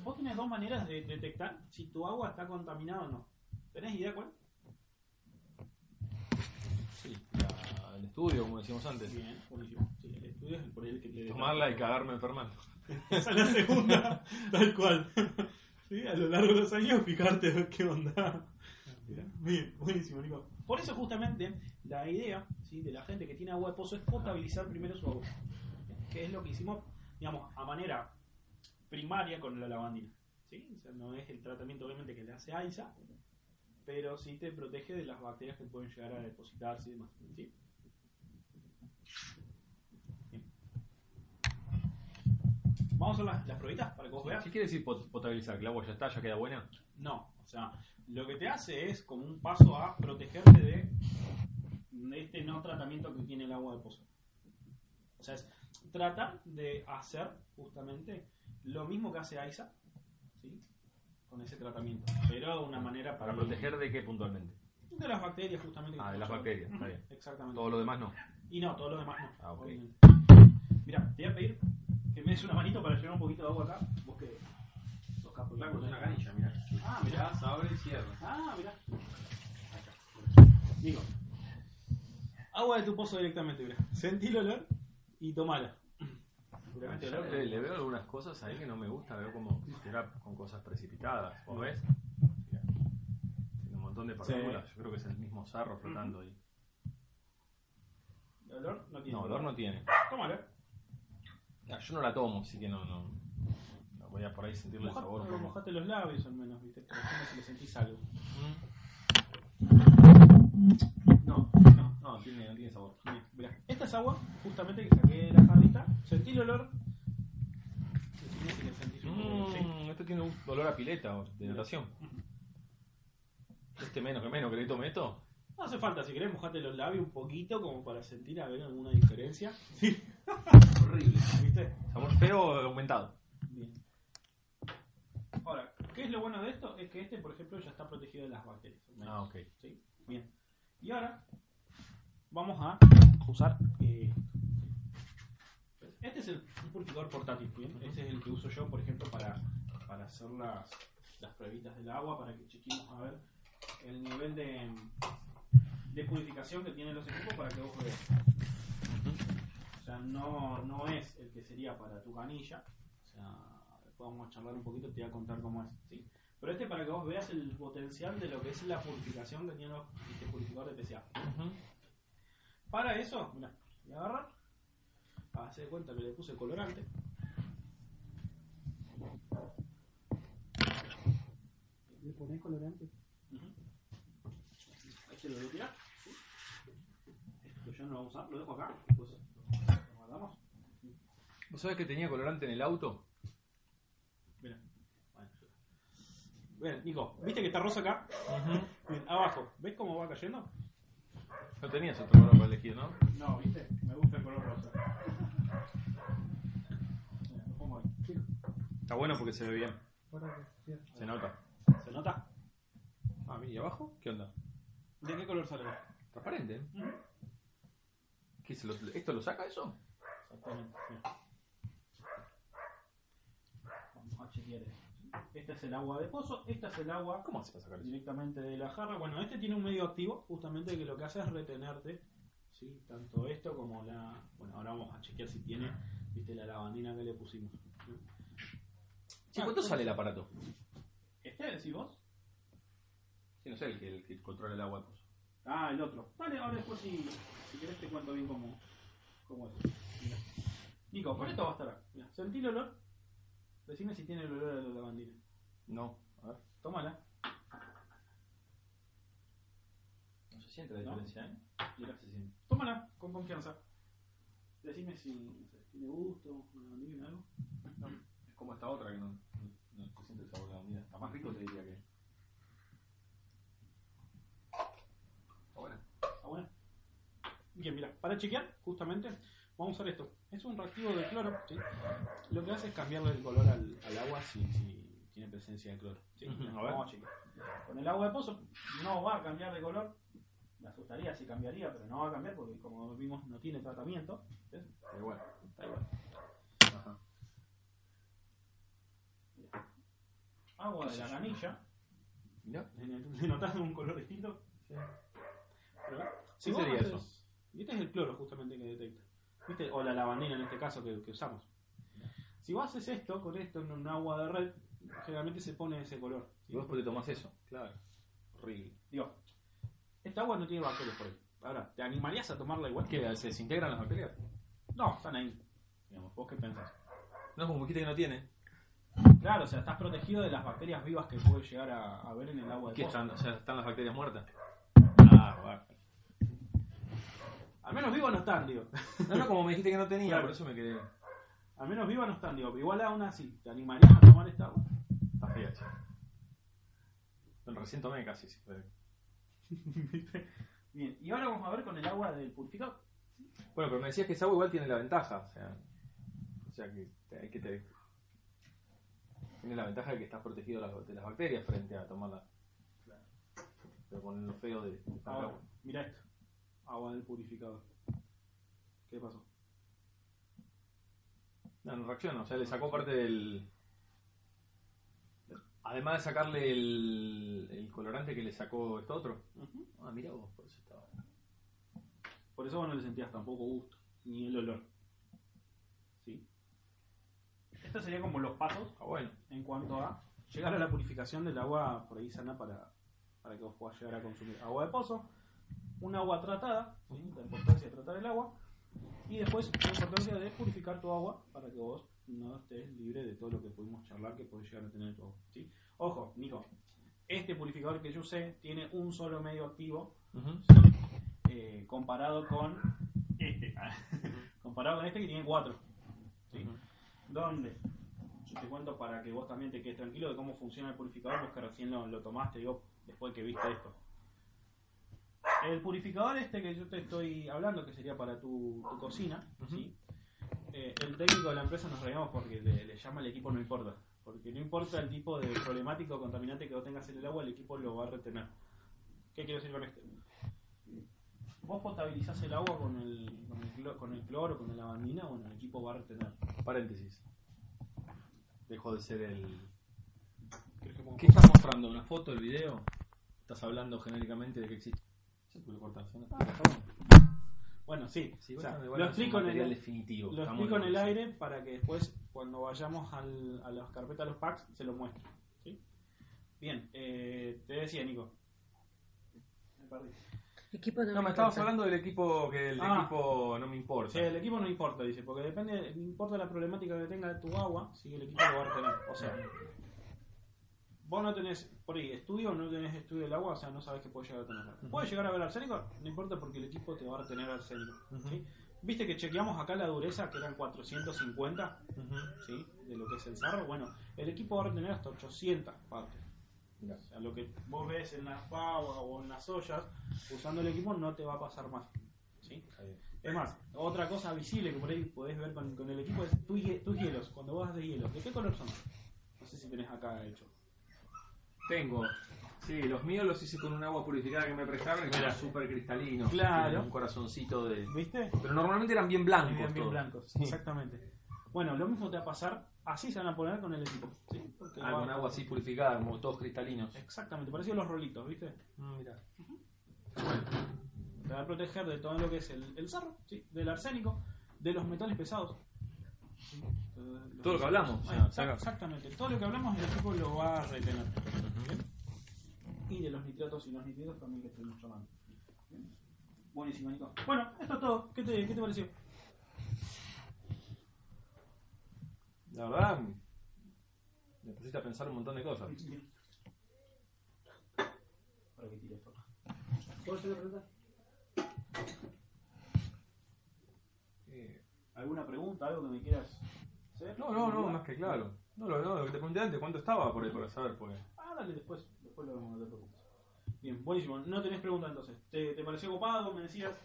vos tenés dos maneras de detectar si tu agua está contaminada o no. ¿Tenés idea cuál? Sí, la- el estudio, como decíamos antes. Bien, buenísimo. Sí, el estudio es el por el que te Tomarla y cagarme enfermando. Esa es la segunda, tal cual. ¿Sí? A lo largo de los años, fijarte a ver qué onda. Bien, buenísimo, Nico. Por eso, justamente, la idea ¿sí? de la gente que tiene agua de pozo es potabilizar primero su agua. Que es lo que hicimos, digamos, a manera primaria con la lavandina. ¿sí? O sea, no es el tratamiento, obviamente, que le hace AISA, pero sí te protege de las bacterias que pueden llegar a depositarse y demás. ¿sí? Bien. Vamos a hacer las, las pruebitas para que vos veas. ¿Qué quiere decir pot- potabilizar? ¿Que el agua ya está, ya queda buena? No, o sea, lo que te hace es como un paso a protegerte de, de este no tratamiento que tiene el agua de pozo. O sea, es tratar de hacer justamente lo mismo que hace AISA, ¿sí? Con ese tratamiento, pero una manera ¿Para proteger de qué puntualmente? de las bacterias justamente. Ah, de las bacterias, está bien. Exactamente. Todo lo demás no. Y no, todo lo demás no. Ah, ok. Mira, te voy a pedir que me des una manito para llevar un poquito de agua acá. Vos que sos capo. mira. Ah, mirá. se abre y cierra. Ah, mirá. Digo, agua de tu pozo directamente, mirá. Sentí el olor y tomala. Seguramente. Le, le veo algunas cosas ahí que no me gusta, veo como si estuviera con cosas precipitadas. ¿Vos ves? Tiene un montón de partículas. Yo creo que es el mismo sarro flotando ahí. Olor no tiene. No, olor no tiene. Tómala. Yo no la tomo, así que no, no. no voy a por ahí sentirle el sabor. Como- mojate los labios al menos, viste. Ejemplo, si le sentís algo. No, no, tiene, no tiene sabor. Mirá. Esta es agua, justamente que saqué de la jarrita. Sentí el olor. Le. Mm, esto tiene un olor a pileta o de natación. Este menos que menos, ¿querés que tome esto? No hace falta, si querés mojate los labios un poquito como para sentir a ver alguna diferencia. Sí. Horrible. ¿Viste? Sabor feo aumentado. Bien. Ahora, ¿qué es lo bueno de esto? Es que este, por ejemplo, ya está protegido de las bacterias. Ah, ok. ¿Sí? Bien. Y ahora vamos a usar. eh, este es el un purificador portátil. ¿bien? Este es el que uso yo, por ejemplo, para, para hacer las, las pruebitas del agua, para que chequemos a ver el nivel de, de purificación que tienen los equipos para que vos veas. O sea, no, no es el que sería para tu canilla. O sea, a charlar un poquito, te voy a contar cómo es. ¿sí? Pero este para que vos veas el potencial de lo que es la purificación que tiene este purificador de PCA. Para eso, mira, voy a agarrar, hacer cuenta que le puse colorante. ¿Le ponés colorante? Ahí se lo voy a tirar. Esto ya no lo vamos a usar, lo dejo acá. Después lo guardamos. ¿Vos sabés que tenía colorante en el auto? Mira. Bueno, Nico, ¿viste que está rosa acá? Bien, abajo, ¿ves cómo va cayendo? No tenías otro color para elegir, ¿no? No, ¿viste? Me gusta el color rosa. Está bueno porque se ve bien. Se nota. ¿Se nota? Ah, ¿y abajo? ¿Qué onda? ¿De qué color sale? Transparente. ¿Qué, se lo- ¿Esto lo saca eso? Exactamente. Vamos a chequear Este es el agua de pozo, esta es el agua ¿Cómo para sacar eso? directamente de la jarra. Bueno, este tiene un medio activo, justamente que lo que hace es retenerte, ¿sí? tanto esto como la... Bueno, ahora vamos a chequear si tiene, viste, la lavandina que le pusimos. Sí, ¿Cuánto sale el aparato? ¿Este decís vos? Sí, no sé, el que, el que controla el agua de pozo. Ah, el otro. Dale, ahora después si, si querés te cuento bien cómo, cómo es. Mira. Nico, con esto va a estar acá. Mira, sentí el olor. Decime si tiene el olor a la lavandina. No, a ver. Tómala. No se siente la ¿No? diferencia, ¿eh? Y ahora se siente. Tómala, con confianza. Decime si no sé, tiene gusto, una lavandina, algo. Es como esta otra que no, no, no se siente el sabor de la comida. Está más rico, te diría que. Está buena. Está buena. Bien, mira, para chequear, justamente, vamos a usar esto. Es un reactivo de cloro, ¿sí? Lo que hace es cambiarle el color al, al agua si, si tiene presencia de cloro. ¿sí? A ver. Vamos a chequear. Con el agua de pozo no va a cambiar de color. Me asustaría si cambiaría, pero no va a cambiar porque, como vimos, no tiene tratamiento. ¿ves? Pero bueno, está igual. Ajá. Agua de la canilla. Mirá. ¿Le notas un color distinto? Pero, ¿Qué vos sería haces- eso? Y este es el cloro justamente que detecta. ¿Viste? O la lavandina en este caso que, que usamos. Si vos haces esto con esto en un agua de red, generalmente se pone ese color. ¿Y vos por qué tomás eso? Claro. Horrible. Digo, esta agua no tiene bacterias por ahí. Ahora, ¿te animarías a tomarla igual? ¿Qué? ¿Se desintegran las bacterias? No, están ahí. Digamos, ¿vos qué pensás? No, como dijiste que no tiene. Claro, o sea, estás protegido de las bacterias vivas que puedes llegar a, a ver en el agua de ¿Qué están? O sea, están las bacterias muertas. Ah, bueno. Al menos vivas no están, digo. No, no, como me dijiste que no tenía, Claro. por eso me quedé. Al menos vivas no están, digo. Igual aún así, ¿te animarías a tomar esta agua? Está fea, che. Recién tomé casi, sí. pero- Bien, y ahora vamos a ver con el agua del purificador. Bueno, pero me decías que esa agua igual tiene la ventaja. O sea, o sea que, te- hay que te, tiene la ventaja de que estás protegido de las, de las bacterias frente a tomarla. Pero con lo feo de tanta Ahora, agua. mira esto. Agua del purificador. ¿Qué pasó? No, no reacciona, o sea, le sacó parte del. Además de sacarle el, el colorante que le sacó esto otro. Ah, mira vos, por eso estaba. Por eso vos no le sentías tampoco gusto, ni el olor. ¿Sí? Estos serían como los pasos Ah, bueno. en cuanto a llegar a la purificación del agua por ahí sana para, para que vos puedas llegar a consumir agua de pozo, un agua tratada, ¿sí? la importancia de tratar el agua, y después la importancia de purificar tu agua para que vos no estés libre de todo lo que pudimos charlar que puede llegar a tener tu agua. ¿sí? Ojo, Nico, este purificador que yo usé tiene un solo medio activo eh, comparado con este. comparado con este que tiene cuatro. ¿sí? Donde yo te cuento para que vos también te quedes tranquilo de cómo funciona el purificador, vos que recién lo, lo tomaste, digo, después que viste esto. El purificador este que yo te estoy hablando, que sería para tu, tu cocina, ¿sí? Eh, el técnico de la empresa nos reímos porque le, le llama el equipo no importa. Porque no importa el tipo de problemático o contaminante que vos tengas en el agua, el equipo lo va a retener. ¿Qué quiero decir con esto? Vos potabilizás el agua con el, con el, clo- con el cloro, con la lavandina, bueno, el equipo va a retener. Paréntesis. Dejó de ser el. ¿Querés que ponga- ¿Qué estás mostrando? ¿Una foto, el video? ¿Estás hablando genéricamente de que existe? Bueno, sí, Sí, o sea, bueno, lo explico en el, definitivo. lo explico en el aire para que después, cuando vayamos al, a las carpetas de los packs, se lo muestre. ¿sí? Bien, eh, te decía, Nico. Me perdí. Equipo no, No, me estabas hablando del equipo que el Ah. equipo no me importa. Sí, el equipo no importa, dice, porque depende, no importa la problemática que tenga tu agua, si el equipo lo va a retener. O sea, vos no tenés por ahí estudio no tenés estudio del agua, o sea, no sabes que puede llegar a tener. ¿Puede llegar a haber arsénico? No importa porque el equipo te va a retener arsénico. ¿sí? Viste que chequeamos acá la dureza, que eran 450, Ujú. ¿sí? De lo que es el sarro. Bueno, el equipo va a retener hasta 800 partes. O sea, lo que vos ves en las pavas o en las ollas, usando el equipo no te va a pasar más. ¿sí? Es más, otra cosa visible que por ahí podés ver con, con el equipo es tu hie- tus hielos. Cuando vos haces hielo, ¿de qué color son? No sé si tenés acá hecho. Tengo. Sí, los míos los hice con un agua purificada que me prestaron y que eran súper cristalinos. Claro. Un corazoncito de. ¿Viste? Pero normalmente eran bien blancos. Bien, bien todos. blancos, Sí. exactamente. Bueno, lo mismo te va a pasar, así se van a poner con el equipo. ¿sí? Porque Ah, con agua así purificada, como todos cristalinos. Exactamente, parecido a los rolitos, ¿viste? Mm, mirá. Te va a proteger de todo lo que es el, el sarro, ¿sí? del arsénico, de los metales pesados. ¿Sí? Todo lo que hablamos, exact- exactamente, todo lo que hablamos el equipo lo va a retener. ¿bien? Y de los nitratos y los nitritos también que estuvimos llamando. Buenísimo, Nico. Bueno, esto es todo. ¿Qué te, qué te pareció? La verdad, me pusiste a pensar un montón de cosas. Para que tire esto acá. ¿Puedo hacer una pregunta? ¿Alguna pregunta? ¿Algo que me quieras hacer? No, no, no, más que claro. No, lo, no, lo que te pregunté antes, ¿cuánto estaba por ahí para saber? Porque... Ah, dale, después, después lo vemos, no te preocupes. Bien, buenísimo. No tenés pregunta entonces. ¿Te, te pareció copado? Me decías.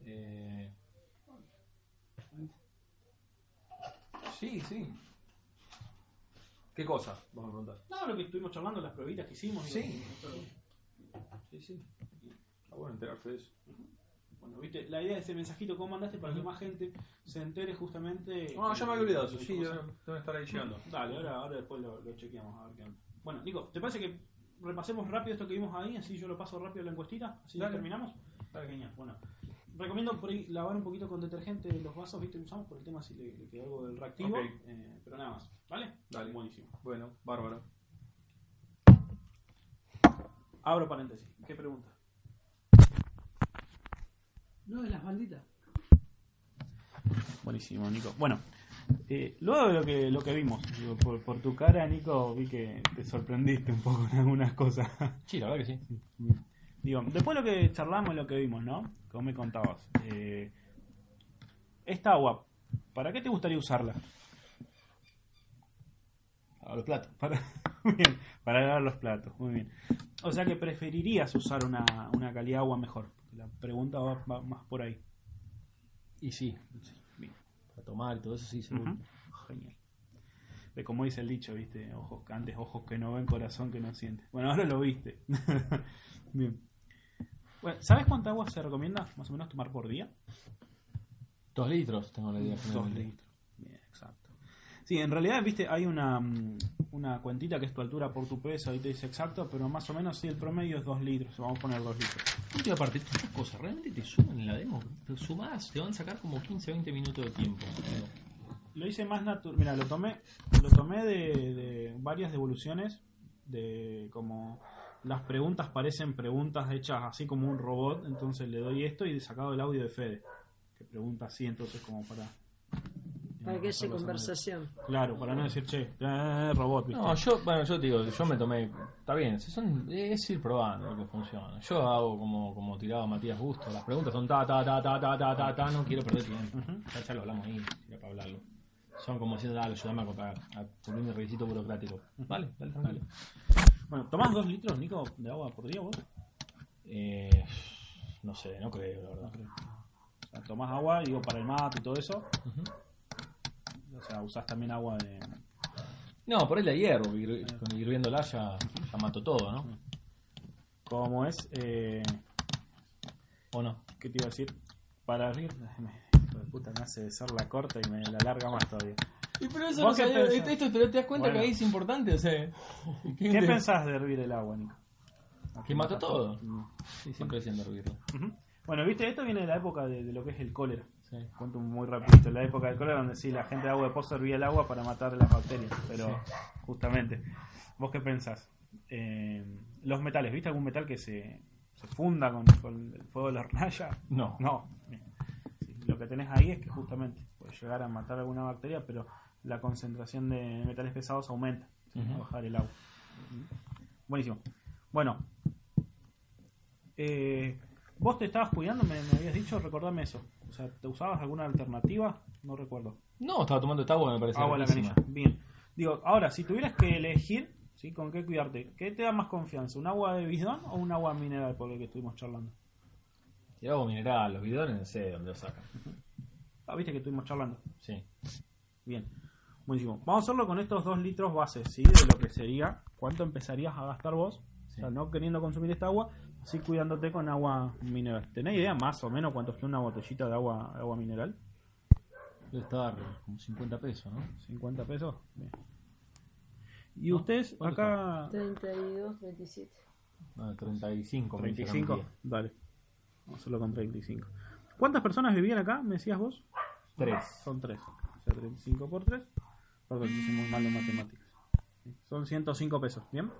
Eh... Sí, sí. ¿Qué cosa? Vamos a preguntar. No, lo que estuvimos charlando, las pruebitas que hicimos. y Sí. lo- Sí, sí. Está bueno enterarse de eso. Bueno, viste, la idea de ese mensajito que vos mandaste para que más gente se entere justamente. No, ya me había olvidado eso. Sí, deben deben estar ahí llegando. Dale, ahora, ahora después lo, lo chequeamos a ver qué onda. Bueno, Nico, ¿te parece que repasemos rápido esto que vimos ahí? Así yo lo paso rápido a la encuestita, así ya Dale. terminamos. Dale. Genial, bueno. Recomiendo por ahí lavar un poquito con detergente los vasos, viste, que usamos por el tema si le, le quedó algo del reactivo, eh, pero nada más, ¿vale? Dale. Buenísimo. Bueno, bárbaro. Abro paréntesis. ¿Qué pregunta? No, de las balditas. Buenísimo, Nico. Bueno, eh, luego de lo que, lo que vimos, digo, por, por tu cara, Nico, vi que te sorprendiste un poco en algunas cosas. Sí, la verdad que sí. Digo, después de lo que charlamos y lo que vimos, ¿no? Como me contabas. eh, esta agua, ¿para qué te gustaría usarla? A los platos. Para, bien, para lavar los platos, muy bien. O sea que preferirías usar una, una calidad de agua mejor. La pregunta va, va más por ahí. Y sí. Bien. Para tomar y todo eso sí, seguro. Genial. De como dice el dicho, ¿viste? Ojos antes, ojos que no ven, corazón que no siente. Bueno, ahora lo viste. Bien. Bueno, ¿sabes cuánta agua se recomienda más o menos tomar por día? Dos litros, tengo la idea. Dos litros. Bien, exacto. Sí, en realidad, viste, hay una, mm, una cuentita que es tu altura por tu peso, ahí te dice exacto, pero más o menos sí, el promedio es dos litros. Vamos a poner dos litros. Última parte, estas cosas realmente te suman en la demo. Te sumas, te van a sacar como 15 20 minutos de tiempo. Lo hice más natural. Mira, lo tomé, lo tomé de, de varias devoluciones, de como las preguntas parecen preguntas hechas así como un robot, entonces le doy esto y he sacado el audio de Fede, que pregunta así, entonces como para... Para que haya conversación. Claro, para no decir, che, eh, robot. No, yo, bueno, yo te digo, yo me tomé. Está bien, es ir probando lo que funciona. Yo hago como, como tiraba Matías Gusto. Las preguntas son ta, ta, ta, ta, ta, ta, ta, no quiero perder tiempo. Ya, ya, lo hablamos ahí, para hablarlo. Son como diciendo, dale, ayúdame a, comprar, a cumplir mi requisito burocrático. Vale, dale. Vale. Bueno, ¿tomás dos litros, Nico, de agua por día vos? Eh, no sé, no creo, la verdad. No creo. O sea, tomás agua, digo, para el mate y todo eso. O sea, usás también agua de... No, por ahí la hierro, hir- hirviéndola ya, ya mató todo, ¿no? ¿Cómo es? Eh, ¿O no? ¿Qué te iba a decir? Para me- hijo de puta, me hace ser la corta y me la larga más todavía. Y pero eso ¿Vos no qué sabía, esto, pero te das cuenta Bueno. que ahí es importante, o sea. ¿Qué pensás de hervir el agua, Nico? Que mata todo. Sí, siempre de hervirlo. Ujú. Bueno, viste, esto viene de la época de, de lo que es el cólera. Sí. Cuento muy rapidito. En la época del cólera donde sí, la gente de agua de pozo hervía el agua para matar las bacterias. Pero justamente, ¿vos qué pensás? Eh, los metales, ¿viste algún metal que se, se funda con, con el fuego de la hornalla? No. No. Sí, lo que tenés ahí es que justamente puede llegar a matar alguna bacteria, pero la concentración de metales pesados aumenta. a bajar el agua. Buenísimo. Bueno. Eh, vos te estabas cuidando, me, me habías dicho, recordame eso. O sea, ¿te usabas alguna alternativa? No recuerdo. No, estaba tomando esta agua, me parece. Agua a la canilla. Bien. Digo, ahora, si tuvieras que elegir, ¿sí? ¿Con qué cuidarte? ¿Qué te da más confianza? ¿Un agua de bidón o un agua mineral por lo que estuvimos charlando? Y agua mineral, los bidones, no sé de dónde lo sacan. Ah, viste que estuvimos charlando. Sí. Bien. Buenísimo. Vamos a hacerlo con estos dos litros bases, ¿sí? De lo que sería, ¿cuánto empezarías a gastar vos? Sí. O sea, no queriendo consumir esta agua, así cuidándote con agua mineral. ¿Tenés idea más o menos cuánto está una botellita de agua, de agua mineral? Debe estar como 50 pesos, ¿no? 50 pesos. Bien. Y ustedes ¿cuánto acá... 32, 27. No, 35. me dijeron 35. que- Dale. Vamos a hacerlo con 35. ¿Cuántas personas vivían acá? ¿Me decías vos? Tres. Son 3. O sea, 35 por 3. Perdón, hice muy mal en matemáticas. Son 105 pesos. ¿Bien?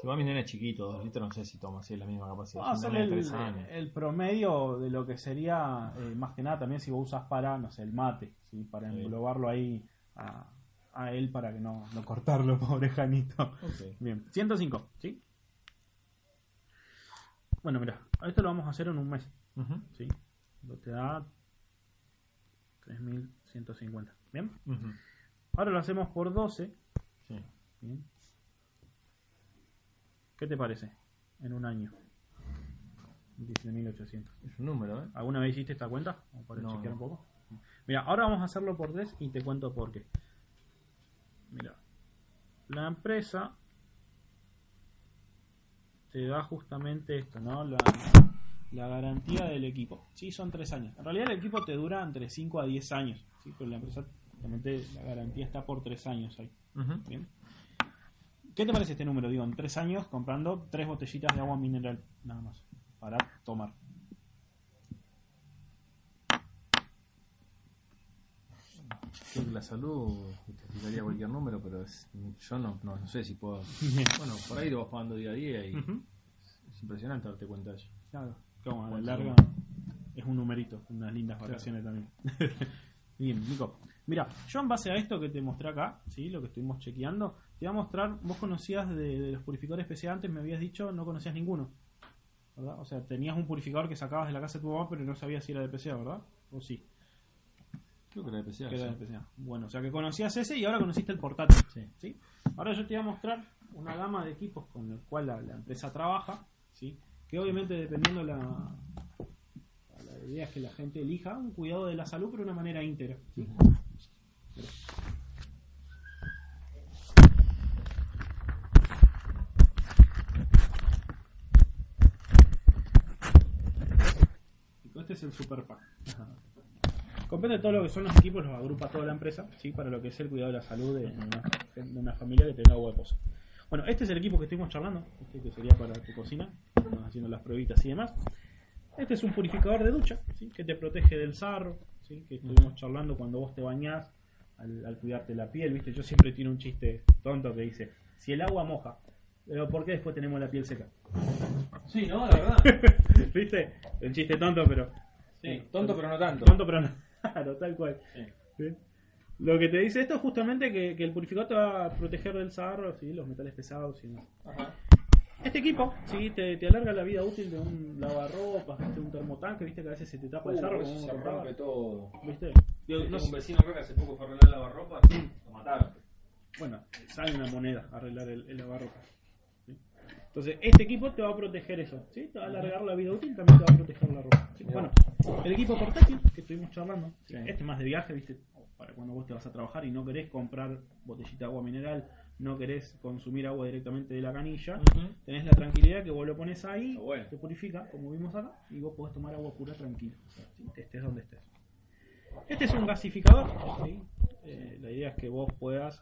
Si va mi nene chiquito, dos litros, no sé si toma así la misma capacidad. Vamos a Un hacer nene de el, el promedio de lo que sería, eh, más que nada, también si vos usas para, no sé, el mate, ¿sí? para Sí. englobarlo ahí a, a él para que no, no cortarlo, pobre Janito. Ok. Bien, 105, ¿sí? Bueno, mira, esto lo vamos a hacer en un mes, Ujú, ¿sí? Lo te da 3150, ¿bien? ujú. Ahora lo hacemos por 12, Sí. ¿bien? ¿Qué te parece? En un año. 17.800. Es un número, ¿eh? ¿Alguna vez hiciste esta cuenta? Como para No, chequear no. un poco. Mira, ahora vamos a hacerlo por 3 y te cuento por qué. Mira, la empresa te da justamente esto, ¿no? La, la garantía del equipo. Sí, son 3 años. En realidad el equipo te dura entre 5 a 10 años. ¿sí? Pero la empresa, justamente, la garantía está por 3 años ahí. Bien. ¿Qué te parece este número? Digo, en 3 años comprando 3 botellitas de agua mineral, nada más, para tomar. Creo que la salud justificaría cualquier número, pero es- yo no, no, no sé si puedo. Bueno, por ahí lo vas pagando día a día y es impresionante darte cuenta de eso. Claro, como a la ¿Cuánto larga es un numerito, unas lindas vacaciones también. Bien, Nico. Mira, yo en base a esto que te mostré acá, ¿sí? lo que estuvimos chequeando, te voy a mostrar, vos conocías de, de los purificadores PCA antes, me habías dicho, no conocías ninguno. ¿Verdad? O sea, tenías un purificador que sacabas de la casa de tu mamá, pero no sabías si era de PCA, ¿verdad? ¿O sí? Creo que era de PCA. que era sí. de PCA. Bueno, o sea que conocías ese y ahora conociste el portátil. Sí. ¿sí? Ahora yo te voy a mostrar una gama de equipos con el cual la, la empresa trabaja, ¿sí? que obviamente dependiendo la, la idea es que la gente elija un cuidado de la salud, pero de una manera íntegra. ¿sí? Es el Super Pack. Comprende todo lo que son los equipos, los agrupa toda la empresa, ¿sí? para lo que es el cuidado de la salud de una, de una familia que tenga agua de pozo. Bueno, este es el equipo que estuvimos charlando, este que sería para tu cocina, estamos haciendo las pruebitas y demás. Este es un purificador de ducha, ¿sí? que te protege del sarro, ¿sí? que estuvimos charlando cuando vos te bañás, al, al cuidarte la piel, ¿viste? Yo siempre tiene un chiste tonto que dice, si el agua moja, pero ¿por qué después tenemos la piel seca? Sí, no, la verdad. ¿Viste? Un chiste tonto, pero... Sí, tonto pero no tanto. Tonto, pero no. Claro, tal cual. Sí. ¿Sí? Lo que te dice esto es justamente que, que el purificador te va a proteger del sarro, ¿sí? los metales pesados y demás. Ajá. Este equipo ¿sí? te, te alarga la vida útil de un lavarropas, ¿viste? un termotanque, viste que a veces se te tapa el Uh, sarro. como se rompe todo. ¿Viste? Yo no un vecino acá que hace poco fue a arreglar la lavarropa, lo mataron. bueno, sale una moneda arreglar el, el lavarropas. Entonces, este equipo te va a proteger eso, ¿sí? Te va a alargar la vida útil, también te va a proteger la ropa. Bueno, el equipo portátil que estuvimos charlando, ¿sí? Este más de viaje, ¿viste? Para cuando vos te vas a trabajar y no querés comprar botellita de agua mineral, no querés consumir agua directamente de la canilla, tenés la tranquilidad que vos lo pones ahí, bueno. te purifica, como vimos acá, y vos podés tomar agua pura tranquilo, ¿sí? estés donde estés. Este es un gasificador. Eh, la idea es que vos puedas,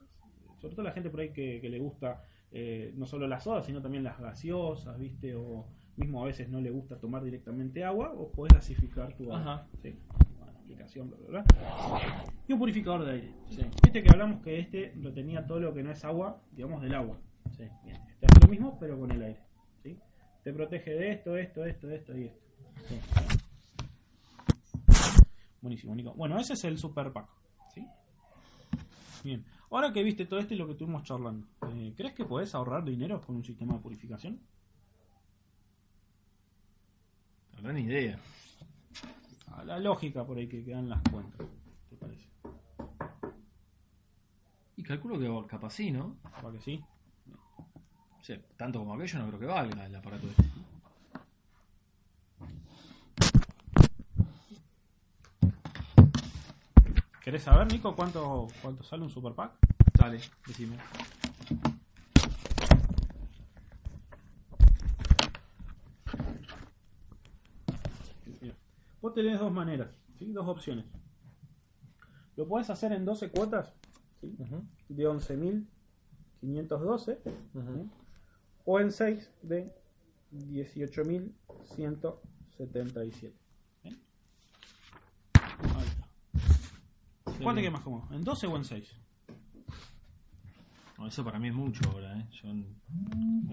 sobre todo la gente por ahí que, que le gusta eh, no solo las sodas, sino también las gaseosas, ¿viste? O mismo a veces no le gusta tomar directamente agua, o podés gasificar tu agua. Ajá. ¿sí? Bueno, purificación, bla, bla, bla. Y un purificador de aire. Viste que hablamos que este lo tenía todo lo que no es agua, digamos, del agua. Bien, Este hace lo mismo, pero con el aire. ¿sí? Te protege de esto, esto, esto, esto y esto. Sí. Buenísimo, Nico. Bueno, ese es el Super Pack. ¿sí? Bien. Ahora que viste todo esto y lo que estuvimos charlando, eh, ¿crees que podés ahorrar dinero con un sistema de purificación? La gran idea. A la lógica por ahí que quedan las cuentas. ¿Te parece? Y calculo que capaz sí, ¿no? ¿Para que sí? O sea, tanto como aquello no creo que valga el aparato este. ¿Querés saber, Nico, cuánto, cuánto sale un Super Pack? Dale, decime. Mira, Vos tenés dos maneras, ¿sí? dos opciones. Lo podés hacer en 12 cuotas ¿sí? de 11.512 ¿sí? o en 6 de 18.177. ¿sí? Ahí está. ¿Cuál te queda más cómodo? ¿En 12 o en 6? No, eso para mí es mucho ahora, ¿eh? Yo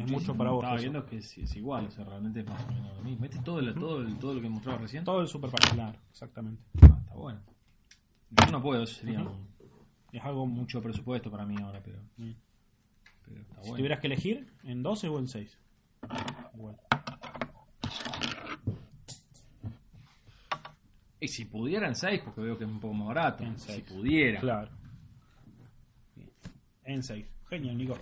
Es mucho para vos. Estaba eso. viendo que es, es igual, o sea, realmente es más o menos lo mismo. Este es todo, el- todo, el- todo lo que mostraba recién. Todo el Super Pack, claro, exactamente. Ah, está bueno. Yo no puedo, eso sería Ujú. un- Es algo mucho. presupuesto para mí ahora, pero, Bien. pero está Si bueno. tuvieras que elegir, ¿en 12 o en 6? Igual. Y si pudiera en 6, porque veo que es un poco más barato. En si seis. pudiera. Claro. Bien. En 6. Genial, Nico.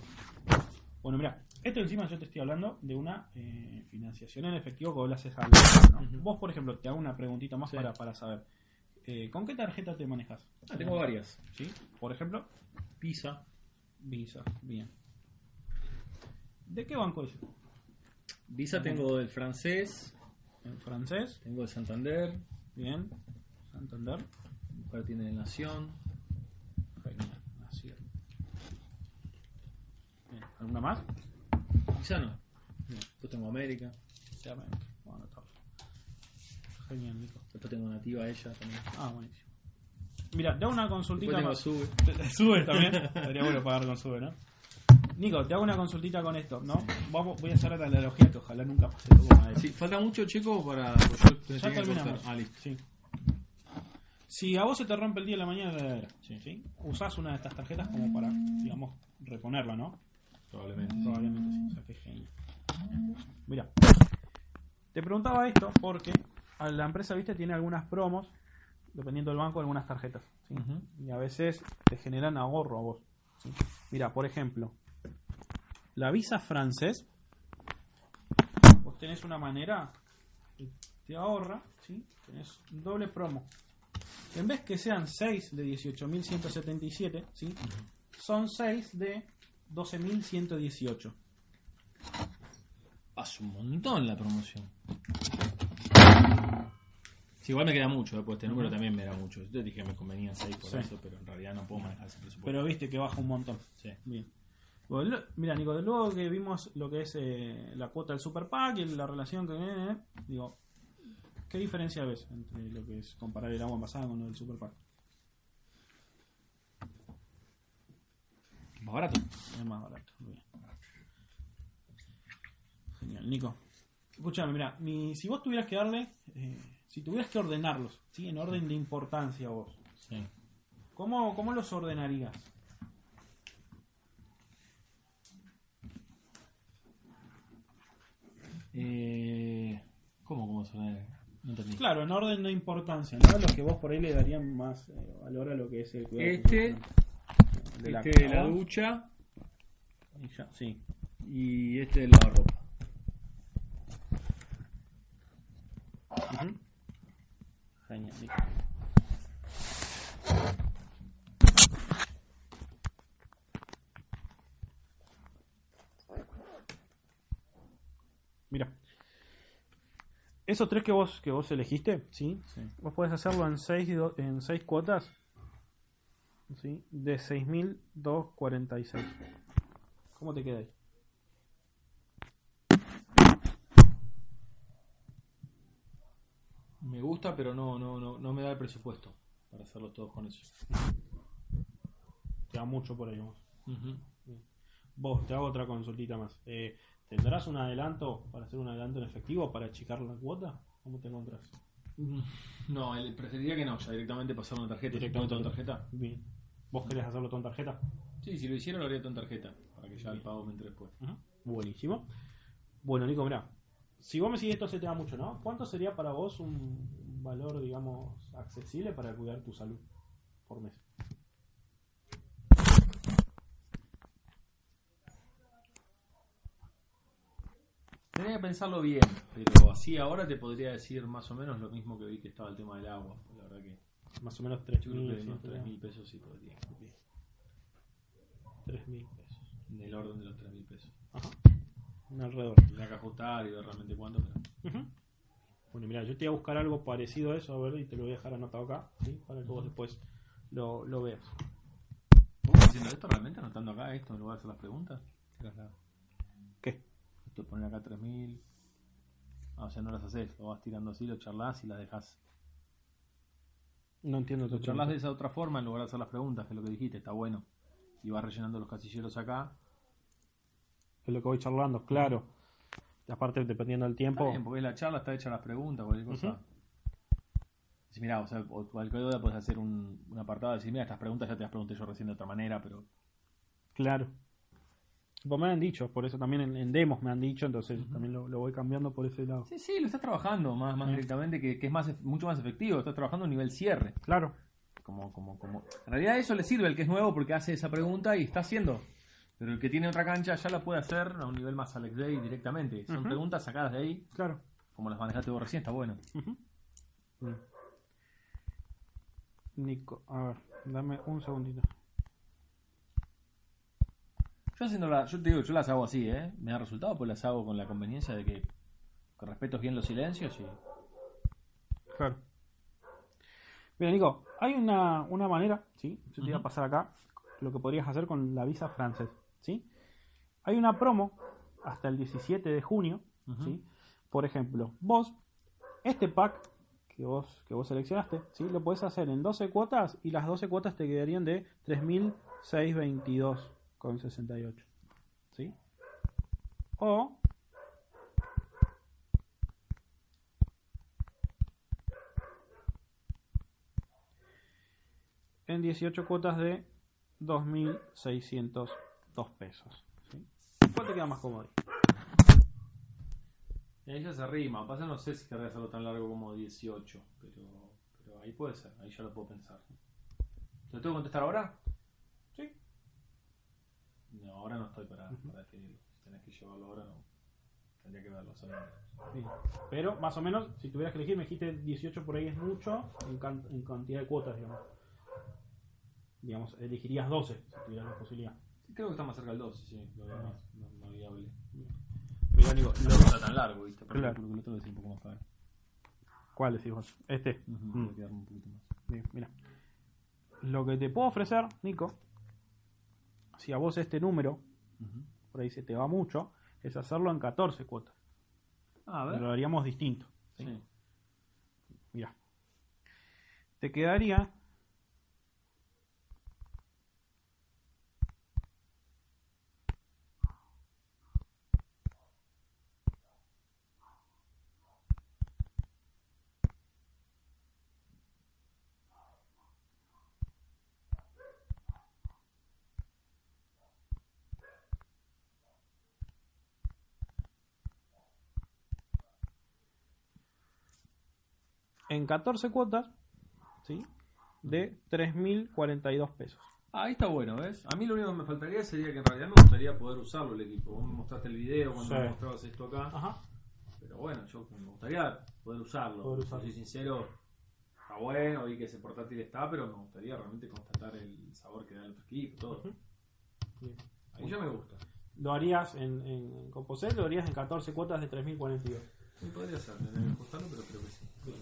Bueno, mira, esto encima yo te estoy hablando de una eh, financiación en efectivo haces al ¿no? Vos, por ejemplo, te hago una preguntita más Sí. para, para saber. Eh, ¿Con qué tarjeta te manejas? Ah, tengo varias. ¿Sí? Por ejemplo, Pisa. Visa. Bien. ¿De qué banco es? Visa tengo del francés, ¿En francés? tengo de Santander, Bien. Santander. mujer tiene de Nación. Genial. Es. Bien. ¿Alguna más? Visa no. Bien. Después tengo América. A anotarlo. Genial, Nico. Después tengo Nativa ella también. Ah, buenísimo. Mira, hago una consultita más. Sube. Sube también. Estaría bueno pagar con sube, ¿no? Nico, te hago una consultita con esto, ¿no? Vamos, voy a hacer la analogía que ojalá nunca pase todo. Sí, falta mucho, Checo, para. pues yo te Ya terminamos. Ah, listo. Sí. Si a vos se te rompe el día de la mañana la heladera, ¿sí? Usás una de estas tarjetas como para, digamos, reponerla, ¿no? Probablemente. Probablemente sí. O sea, que genial. Mira, te preguntaba esto porque a la empresa, viste, tiene algunas promos, dependiendo del banco, algunas tarjetas. ¿sí? Y a veces te generan ahorro a vos. ¿sí? Mira, por ejemplo, la Visa francés, vos tenés una manera que te ahorra, ¿sí? Tenés un doble promo. En vez que sean 6 de 18.177, ¿sí? Son 6 de 12.118. Hace un montón la promoción. Sí, igual me queda mucho, después este número también me da mucho. Yo dije que me convenían 6 por Sí. eso, pero en realidad no puedo manejar ese presupuesto. Pero viste que baja un montón. Sí. Bien. Bueno, mira, Nico, luego que vimos lo que es eh, la cuota del Super Pack y la relación que eh, digo, ¿qué diferencia ves entre lo que es comparar el agua envasada con lo del Super Pack? Más barato. Es más barato. Bien. Genial, Nico. Escúchame, mira, mi- si vos tuvieras que darle, eh, si tuvieras que ordenarlos, ¿sí? En orden de importancia vos, Sí. ¿cómo, cómo los ordenarías? Eh, ¿Cómo, cómo suena? No entendí. Claro, en orden de importancia, ¿no? Los que vos por ahí le darían más eh, valor a lo que es el cuidado Este, de la, este de la ducha Y ya, sí. y este del lavarropa. Ujú. Genial. Mira. Esos tres que vos que vos elegiste, ¿sí? Vos podés hacerlo en seis, en seis cuotas. ¿Sí? De 6.246. ¿Cómo te queda ahí? Me gusta, pero no, no, no, no me da el presupuesto para hacerlos todos con eso. Te da mucho por ahí. vos. Vos, te hago otra consultita más. Eh, ¿Tendrás un adelanto para hacer un adelanto en efectivo para achicar la cuota? ¿Cómo te encontrás? Mm, No, preferiría que no, ya directamente pasar una tarjeta. Directamente. ¿Directamente con tarjeta? Bien. ¿Vos querés hacerlo todo en tarjeta? Sí, si lo hiciera lo haría todo en tarjeta, para que ya el pago me entre después. Ujú. Buenísimo. Bueno, Nico, mira, si vos me sigues esto se te da mucho, ¿no? ¿Cuánto sería para vos un valor, digamos, accesible para cuidar tu salud por mes? Tenía que pensarlo bien, pero así ahora te podría decir más o menos lo mismo que vi que estaba el tema del agua. La verdad que Más o menos yo creo que 3.000 unos 3 mil pesos sí podría. 3.000 pesos. En el orden de los 3 mil pesos. Ajá. Un alrededor. Tendría que ajustar y ver realmente cuánto, pero... Ujú. Bueno, mira, yo te voy a buscar algo parecido a eso, a ver, y te lo voy a dejar anotado acá, ¿sí? Para que vos después lo, lo veas. ¿Vos estás haciendo esto realmente? ¿Anotando acá esto en lugar de hacer las preguntas? ¿Qué? Esto poner acá 3000. Ah, o sea, no las haces, lo vas tirando así, lo charlas y las dejas. No entiendo tu Lo charlas de esa otra forma en lugar de hacer las preguntas, que es lo que dijiste, está bueno. Y vas rellenando los casilleros acá. Es lo que voy charlando, claro. Aparte, dependiendo del Está tiempo. bien, porque la charla está hecha las preguntas, cualquier cosa. Ujú. Dice, mira, o sea, o cualquier duda puedes hacer un, un apartado y decir, mira, estas preguntas ya te las pregunté yo recién de otra manera, pero Claro. Pues me han dicho, por eso también en, en demos me han dicho, entonces también lo, lo voy cambiando por ese lado. Sí, sí, lo estás trabajando más, más directamente, que, que es más, mucho más efectivo. Estás trabajando a nivel cierre. Claro. Como, como, como. En realidad eso le sirve al que es nuevo porque hace esa pregunta y está haciendo. Pero el que tiene otra cancha ya la puede hacer a un nivel más Alex Day directamente. Son preguntas sacadas de ahí, Claro. como las manejaste vos recién, está bueno. Nico, a ver, dame un segundito. Yo haciendo la, yo te digo, yo las hago así, ¿eh? Me da resultado, pues las hago con la conveniencia de que, que respeto bien los silencios y. Claro. Mira, Nico, hay una, una manera, ¿sí? Yo te voy a pasar acá lo que podrías hacer con la visa francés, ¿sí? Hay una promo hasta el 17 de junio. ¿sí? Por ejemplo, vos, este pack que vos, que vos seleccionaste, ¿sí? Lo puedes hacer en 12 cuotas y las 12 cuotas te quedarían de 3.622,68, ¿sí? O en 18 cuotas de 2.602 pesos. ¿sí? ¿Cuál te queda más cómodo? Y ahí ya se rima. Pasa, no sé si querría hacerlo tan largo como 18, pero, pero ahí puede ser, ahí ya lo puedo pensar. ¿Te lo tengo que contestar ahora? No, ahora no estoy para, para definirlo. Si tenés que llevarlo ahora, no. Tendría que verlo solamente. Sí. Pero más o menos, si tuvieras que elegir, me dijiste 18 por ahí es mucho en, can- en cantidad de cuotas, digamos. Digamos, elegirías 12 si tuvieras la posibilidad. Creo que está más cerca del 12, sí, lo veo más, más, más viable. Mira, Nico, No está tan largo, ¿viste? Porque Claro. porque el otro es un poco más caro. ¿Cuál decís vos? Este. Mm. Puede quedarme un poquito más. Bien, mira. Lo que te puedo ofrecer, Nico, si a vos este número, por ahí se te va mucho, es hacerlo en 14 cuotas. Pero lo haríamos distinto. ¿sí? Te quedaría. En 14 cuotas, ¿sí? De 3.042 pesos. Ah, ahí está bueno, ¿ves? A mí lo único que me faltaría sería que en realidad me gustaría poder usarlo el equipo. Vos me mostraste el video cuando Sí. me mostrabas esto acá. Ajá. Pero bueno, yo me gustaría poder usarlo. Poder usarlo. soy sincero, está bueno, vi que ese portátil está, pero me gustaría realmente constatar el sabor que da el otro equipo, todo. Ujú. Bien. Ahí ya me gusta. Lo harías en, en Composite, lo harías en 14 cuotas de 3.042. Sí, podría ser, tendría que ajustarlo, pero creo que sí. Genial.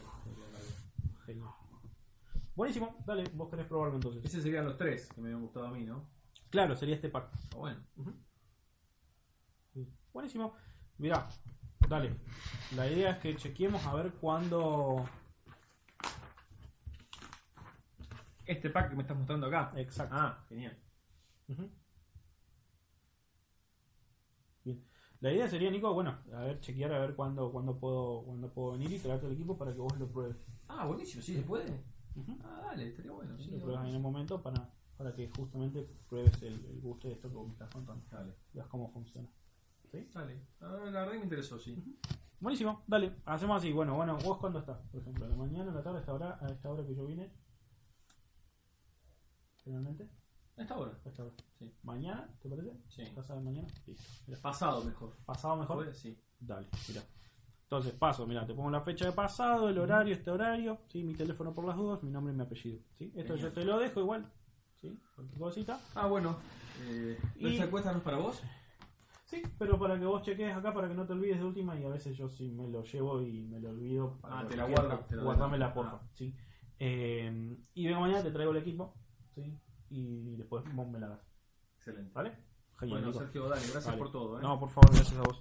Buenísimo, dale, vos querés probarlo entonces. Esos serían los tres que me habían gustado a mí, ¿no? Claro, sería este pack. Bueno. Buenísimo. Mirá, dale. La idea es que chequeemos a ver cuándo. Este pack que me estás mostrando acá. Exacto. Ah, genial. Bien. La idea sería, Nico, bueno, a ver, chequear a ver cuándo, cuándo puedo, cuándo puedo venir y traerte el equipo para que vos lo pruebes. Ah, buenísimo, sí, se puede. Ah, dale, estaría bueno. Sí, lo pruebas en el momento para, para que justamente pruebes el, el gusto de esto que vos me estás contando. Dale, Veas cómo funciona. dale. Ah, la verdad que me interesó, sí. Buenísimo, dale, hacemos así. Bueno, bueno, vos cuándo estás, por ejemplo, la mañana, la tarde, a esta hora, a esta hora que yo vine. Generalmente, A esta hora. a esta hora. Sí. Mañana, ¿te parece? Sí. ¿Pasado mañana? Listo. Pasado mejor. ¿Pasado mejor? Sí. Dale, mira. Entonces paso, mira, te pongo la fecha de pasado, el horario, este horario, ¿sí? mi teléfono por las dudas, mi nombre y mi apellido. ¿sí? Esto yo te lo dejo igual. ¿sí? Cualquier cosita. Ah, bueno. Eh, Y- ¿Esta encuesta no es para vos? Sí, pero para que vos cheques acá, para que no te olvides de última, y a veces yo sí me lo llevo y me lo olvido. para Ah, te la guardo, te la porfa. Ah. ¿sí? Eh, y vengo mañana, te traigo el equipo, ¿sí? y después vos me la das. Excelente. ¿Vale? Genial, Bueno. Sergio, dale, gracias Vale. por todo. ¿eh? No, por favor, gracias a vos.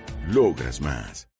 Logras más.